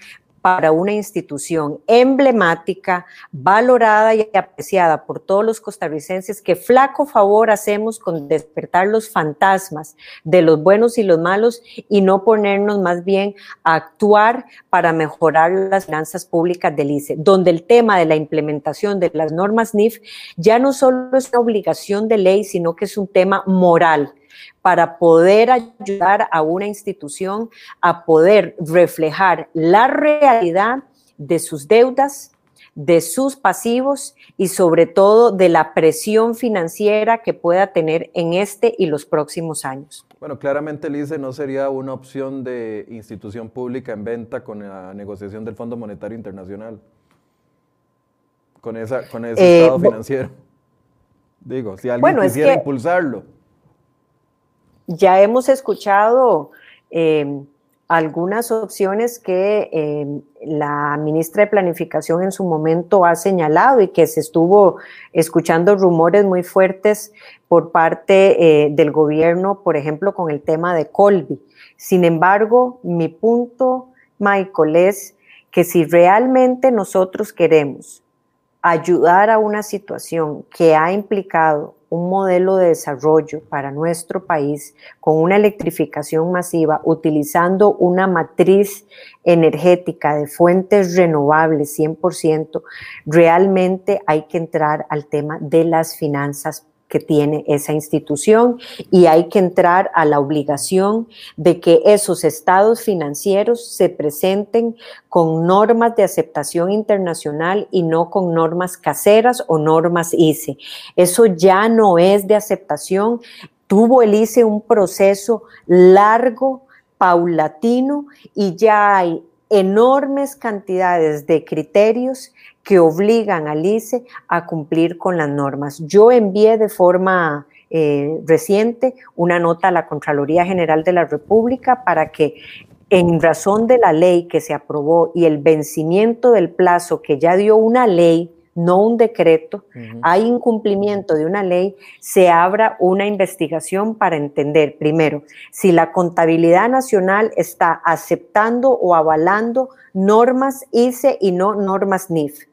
para una institución emblemática, valorada y apreciada por todos los costarricenses, que flaco favor hacemos con despertar los fantasmas de los buenos y los malos y no ponernos más bien a actuar para mejorar las finanzas públicas del ICE, donde el tema de la implementación de las normas NIF ya no solo es una obligación de ley, sino que es un tema moral para poder ayudar a una institución a poder reflejar la realidad de sus deudas, de sus pasivos y sobre todo de la presión financiera que pueda tener en este y los próximos años. Bueno, claramente el ICE no sería una opción de institución pública en venta con la negociación del Fondo Monetario Internacional, con, esa, con ese eh, estado financiero. Digo, si alguien quisiera impulsarlo ya hemos escuchado em, algunas opciones que em, la ministra de Planificación en su momento ha señalado y que se estuvo escuchando rumores muy fuertes por parte eh, del gobierno, por ejemplo, con el tema de Colby. Sin embargo, mi punto, Michael, es que si realmente nosotros queremos ayudar a una situación que ha implicado un modelo de desarrollo para nuestro país con una electrificación masiva, utilizando una matriz energética de fuentes renovables 100%, realmente hay que entrar al tema de las finanzas que tiene esa institución y hay que entrar a la obligación de que esos estados financieros se presenten con normas de aceptación internacional y no con normas caseras o normas ICE. Eso ya no es de aceptación. Tuvo el ICE un proceso largo, paulatino y ya hay enormes cantidades de criterios que obligan al ICE a cumplir con las normas. Yo envié de forma eh, reciente una nota a la Contraloría General de la República para que en razón de la ley que se aprobó y el vencimiento del plazo que ya dio una ley, no un decreto, hay incumplimiento de una ley, se abra una investigación para entender, primero, si la contabilidad nacional está aceptando o avalando normas ICE y no normas NIF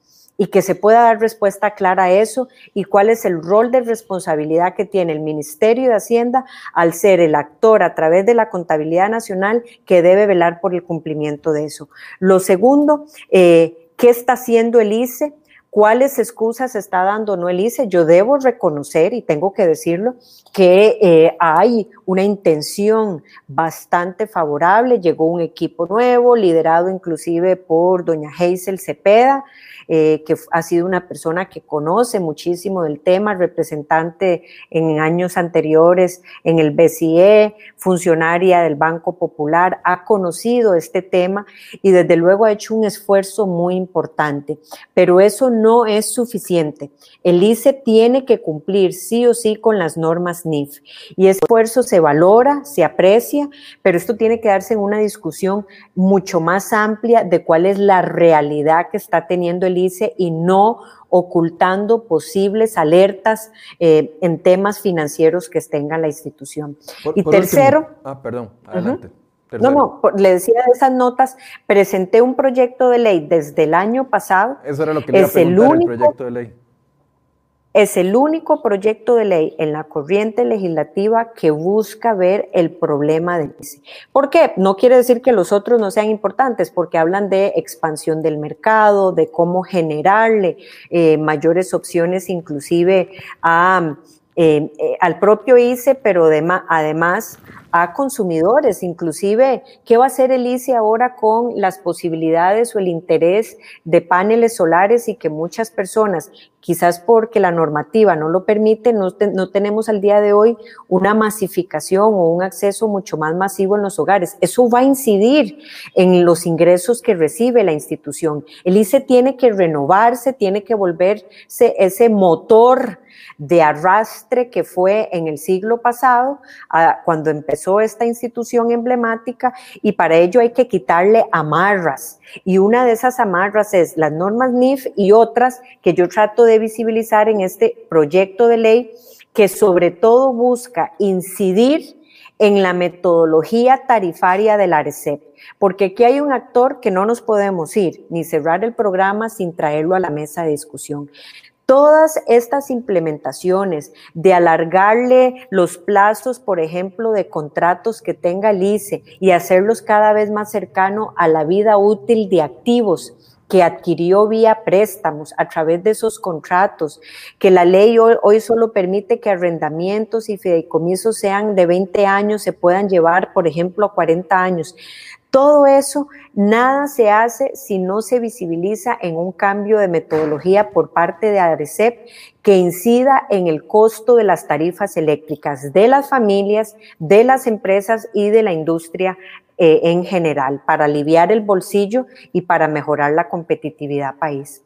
y que se pueda dar respuesta clara a eso y cuál es el rol de responsabilidad que tiene el Ministerio de Hacienda al ser el actor a través de la contabilidad nacional que debe velar por el cumplimiento de eso. Lo segundo, eh, ¿qué está haciendo el ICE? ¿Cuáles excusas está dando no el ICE? Yo debo reconocer, y tengo que decirlo, que eh, hay una intención bastante favorable. Llegó un equipo nuevo, liderado inclusive por doña Hazel Cepeda, eh, que ha sido una persona que conoce muchísimo del tema, representante en años anteriores en el BCE, funcionaria del Banco Popular, ha conocido este tema y desde luego ha hecho un esfuerzo muy importante. Pero eso no es suficiente. El ICE tiene que cumplir sí o sí con las normas NIF y ese esfuerzo se valora, se aprecia, pero esto tiene que darse en una discusión mucho más amplia de cuál es la realidad que está teniendo el y no ocultando posibles alertas eh, en temas financieros que tenga la institución. y tercero... ah, perdón, adelante. No, no, le decía de esas notas, presenté un proyecto de ley desde el año pasado. Eso era lo que le iba a preguntar, el proyecto de ley es el único proyecto de ley en la corriente legislativa que busca ver el problema del ICE. ¿Por qué? No quiere decir que los otros no sean importantes, porque hablan de expansión del mercado, de cómo generarle eh, mayores opciones inclusive a, eh, eh, al propio ICE, pero además a consumidores, inclusive qué va a hacer el ICE ahora con las posibilidades o el interés de paneles solares y que muchas personas, quizás porque la normativa no lo permite, no, tenemos al día de hoy una masificación o un acceso mucho más masivo en los hogares. Eso va a incidir en los ingresos que recibe la institución. El ICE tiene que renovarse, tiene que volverse ese motor de arrastre que fue en el siglo pasado, cuando empezó esta institución emblemática, y para ello hay que quitarle amarras. Y una de esas amarras es las normas NIF y otras que yo trato de visibilizar en este proyecto de ley, que sobre todo busca incidir en la metodología tarifaria del ARECEP, porque aquí hay un actor que no nos podemos ir ni cerrar el programa sin traerlo a la mesa de discusión. Todas estas implementaciones de alargarle los plazos, por ejemplo, de contratos que tenga el ICE y hacerlos cada vez más cercano a la vida útil de activos que adquirió vía préstamos a través de esos contratos, que la ley hoy, hoy, solo permite que arrendamientos y fideicomisos sean de 20 años, se puedan llevar, por ejemplo, a 40 años. Todo eso, nada se hace si no se visibiliza en un cambio de metodología por parte de ARECEP que incida en el costo de las tarifas eléctricas de las familias, de las empresas y de la industria eh, en general, para aliviar el bolsillo y para mejorar la competitividad país.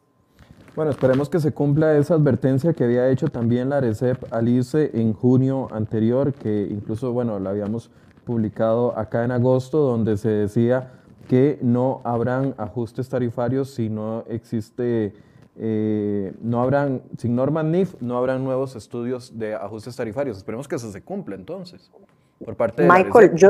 Bueno, esperemos que se cumpla esa advertencia que había hecho también la ARECEP Alice en junio anterior, que incluso, bueno, la habíamos publicado acá en agosto, donde se decía que no habrán ajustes tarifarios si no existe, eh, no habrán, sin normas NIF, no habrán nuevos estudios de ajustes tarifarios. Esperemos que eso se cumpla entonces, por parte de Michael, yo,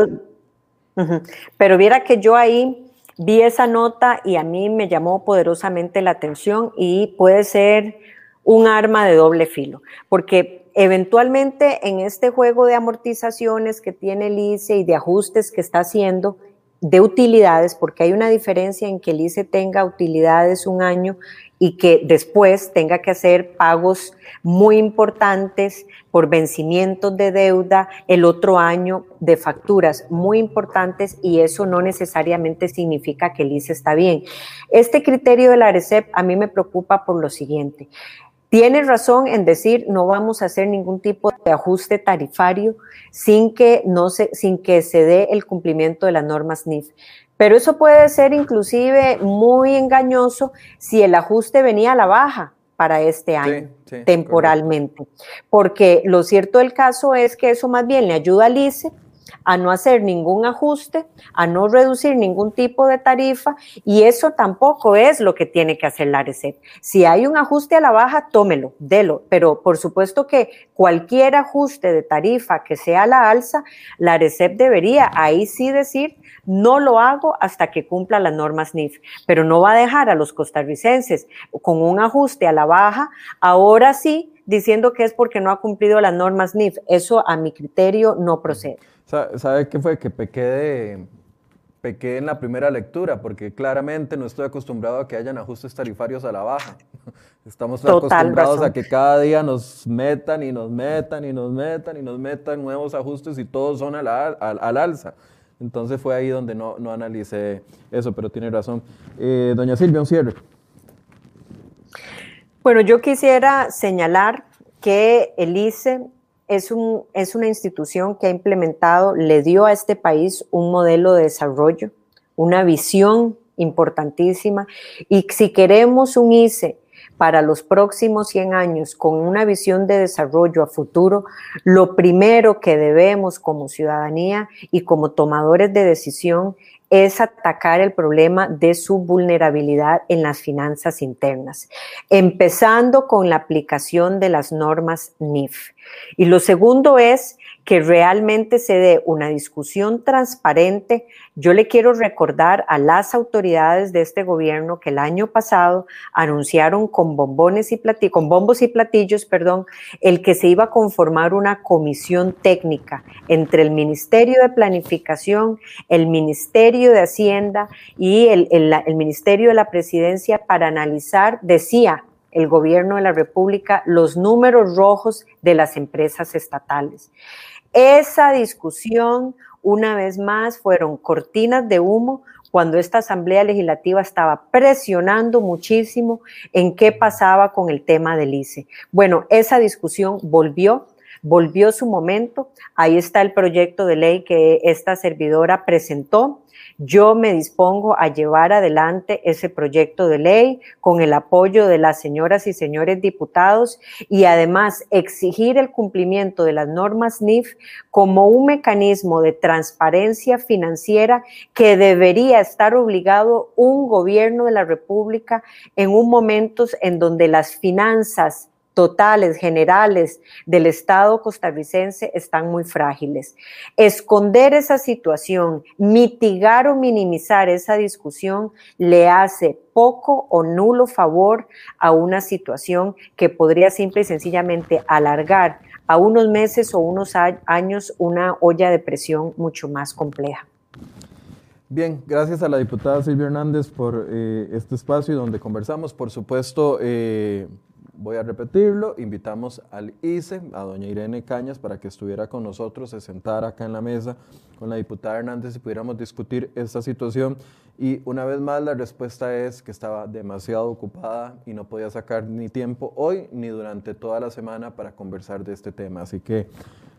pero viera que yo ahí vi esa nota y a mí me llamó poderosamente la atención y puede ser un arma de doble filo, porque Eventualmente, en este juego de amortizaciones que tiene el ICE y de ajustes que está haciendo de utilidades, porque hay una diferencia en que el ICE tenga utilidades un año y que después tenga que hacer pagos muy importantes por vencimientos de deuda el otro año de facturas muy importantes y eso no necesariamente significa que el ICE está bien. Este criterio de la ARECEP a mí me preocupa por lo siguiente. Tiene razón en decir no vamos a hacer ningún tipo de ajuste tarifario sin que, no se, sin que se dé el cumplimiento de las normas NIF. Pero eso puede ser inclusive muy engañoso si el ajuste venía a la baja para este año, temporalmente. Porque lo cierto del caso es que eso más bien le ayuda al ICE a no hacer ningún ajuste, a no reducir ningún tipo de tarifa y eso tampoco es lo que tiene que hacer la RECEP. Si hay un ajuste a la baja, tómelo, délo, pero por supuesto que cualquier ajuste de tarifa que sea a la alza, la RECEP debería ahí sí decir, no lo hago hasta que cumpla las normas NIF, pero no va a dejar a los costarricenses con un ajuste a la baja, ahora sí diciendo que es porque no ha cumplido las normas NIF. Eso a mi criterio no procede. ¿Sabe qué fue? Que pequé, pequé en la primera lectura, porque claramente no estoy acostumbrado a que hayan ajustes tarifarios a la baja. <laughs> Estamos acostumbrados a que cada día nos metan y nos metan y nos metan y nos metan nuevos ajustes y todos son al, al, alza. Entonces fue ahí donde no, no analicé eso, pero tiene razón. Eh, doña Silvia, un cierre. Bueno, yo quisiera señalar que el ICE es, un, es una institución que ha implementado, le dio a este país un modelo de desarrollo, una visión importantísima. Y si queremos un ICE para los próximos 100 años con una visión de desarrollo a futuro, lo primero que debemos como ciudadanía y como tomadores de decisión es atacar el problema de su vulnerabilidad en las finanzas internas, empezando con la aplicación de las normas NIF. Y lo segundo es que realmente se dé una discusión transparente. Yo le quiero recordar a las autoridades de este gobierno que el año pasado anunciaron con bombones y platillos, con bombos y platillos, perdón, el que se iba a conformar una comisión técnica entre el Ministerio de Planificación, el Ministerio de Hacienda y el, el Ministerio de la Presidencia para analizar, decía, el gobierno de la República los números rojos de las empresas estatales. Esa discusión, una vez más, fueron cortinas de humo cuando esta Asamblea Legislativa estaba presionando muchísimo en qué pasaba con el tema del ICE. Bueno, esa discusión volvió, volvió su momento. Ahí está el proyecto de ley que esta servidora presentó. Yo me dispongo a llevar adelante ese proyecto de ley con el apoyo de las señoras y señores diputados y además exigir el cumplimiento de las normas NIF como un mecanismo de transparencia financiera que debería estar obligado un gobierno de la República en un momento en donde las finanzas totales, generales del Estado costarricense están muy frágiles. Esconder esa situación, mitigar o minimizar esa discusión le hace poco o nulo favor a una situación que podría simple y sencillamente alargar a unos meses o unos años una olla de presión mucho más compleja. Bien, gracias a la diputada Silvia Hernández por eh, este espacio donde conversamos. Por supuesto, eh, voy a repetirlo, invitamos al ICE, a doña Irene Cañas, para que estuviera con nosotros, se sentara acá en la mesa con la diputada Hernández y pudiéramos discutir esta situación. Y una vez más la respuesta es que estaba demasiado ocupada y no podía sacar ni tiempo hoy ni durante toda la semana para conversar de este tema. Así que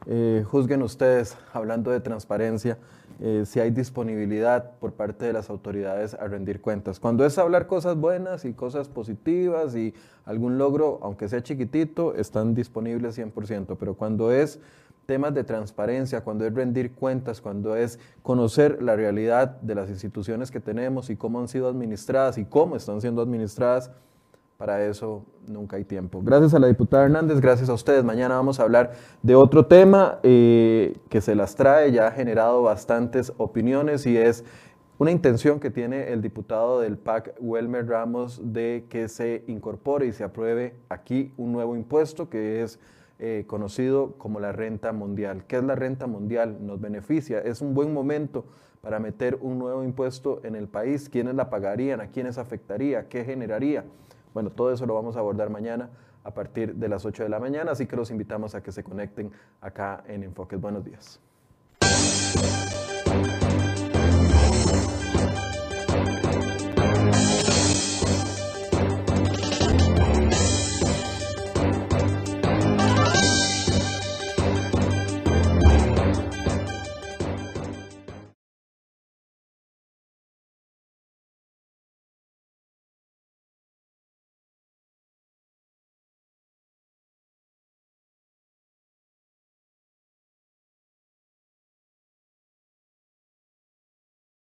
eh, juzguen ustedes, hablando de transparencia, eh, si hay disponibilidad por parte de las autoridades a rendir cuentas. Cuando es hablar cosas buenas y cosas positivas y algún logro, aunque sea chiquitito, están disponibles 100%, pero cuando es temas de transparencia, cuando es rendir cuentas, cuando es conocer la realidad de las instituciones que tenemos y cómo han sido administradas y cómo están siendo administradas, para eso nunca hay tiempo. Gracias a la diputada Hernández, gracias a ustedes. Mañana vamos a hablar de otro tema eh, que se las trae, ya ha generado bastantes opiniones y es una intención que tiene el diputado del PAC, Welmer Ramos, de que se incorpore y se apruebe aquí un nuevo impuesto que es eh, conocido como la renta mundial. ¿Qué es la renta mundial? Nos beneficia, es un buen momento para meter un nuevo impuesto en el país. ¿Quiénes la pagarían? ¿A quiénes afectaría? ¿Qué generaría? Bueno, todo eso lo vamos a abordar mañana a partir de las 8 de la mañana, así que los invitamos a que se conecten acá en Enfoques. Buenos días.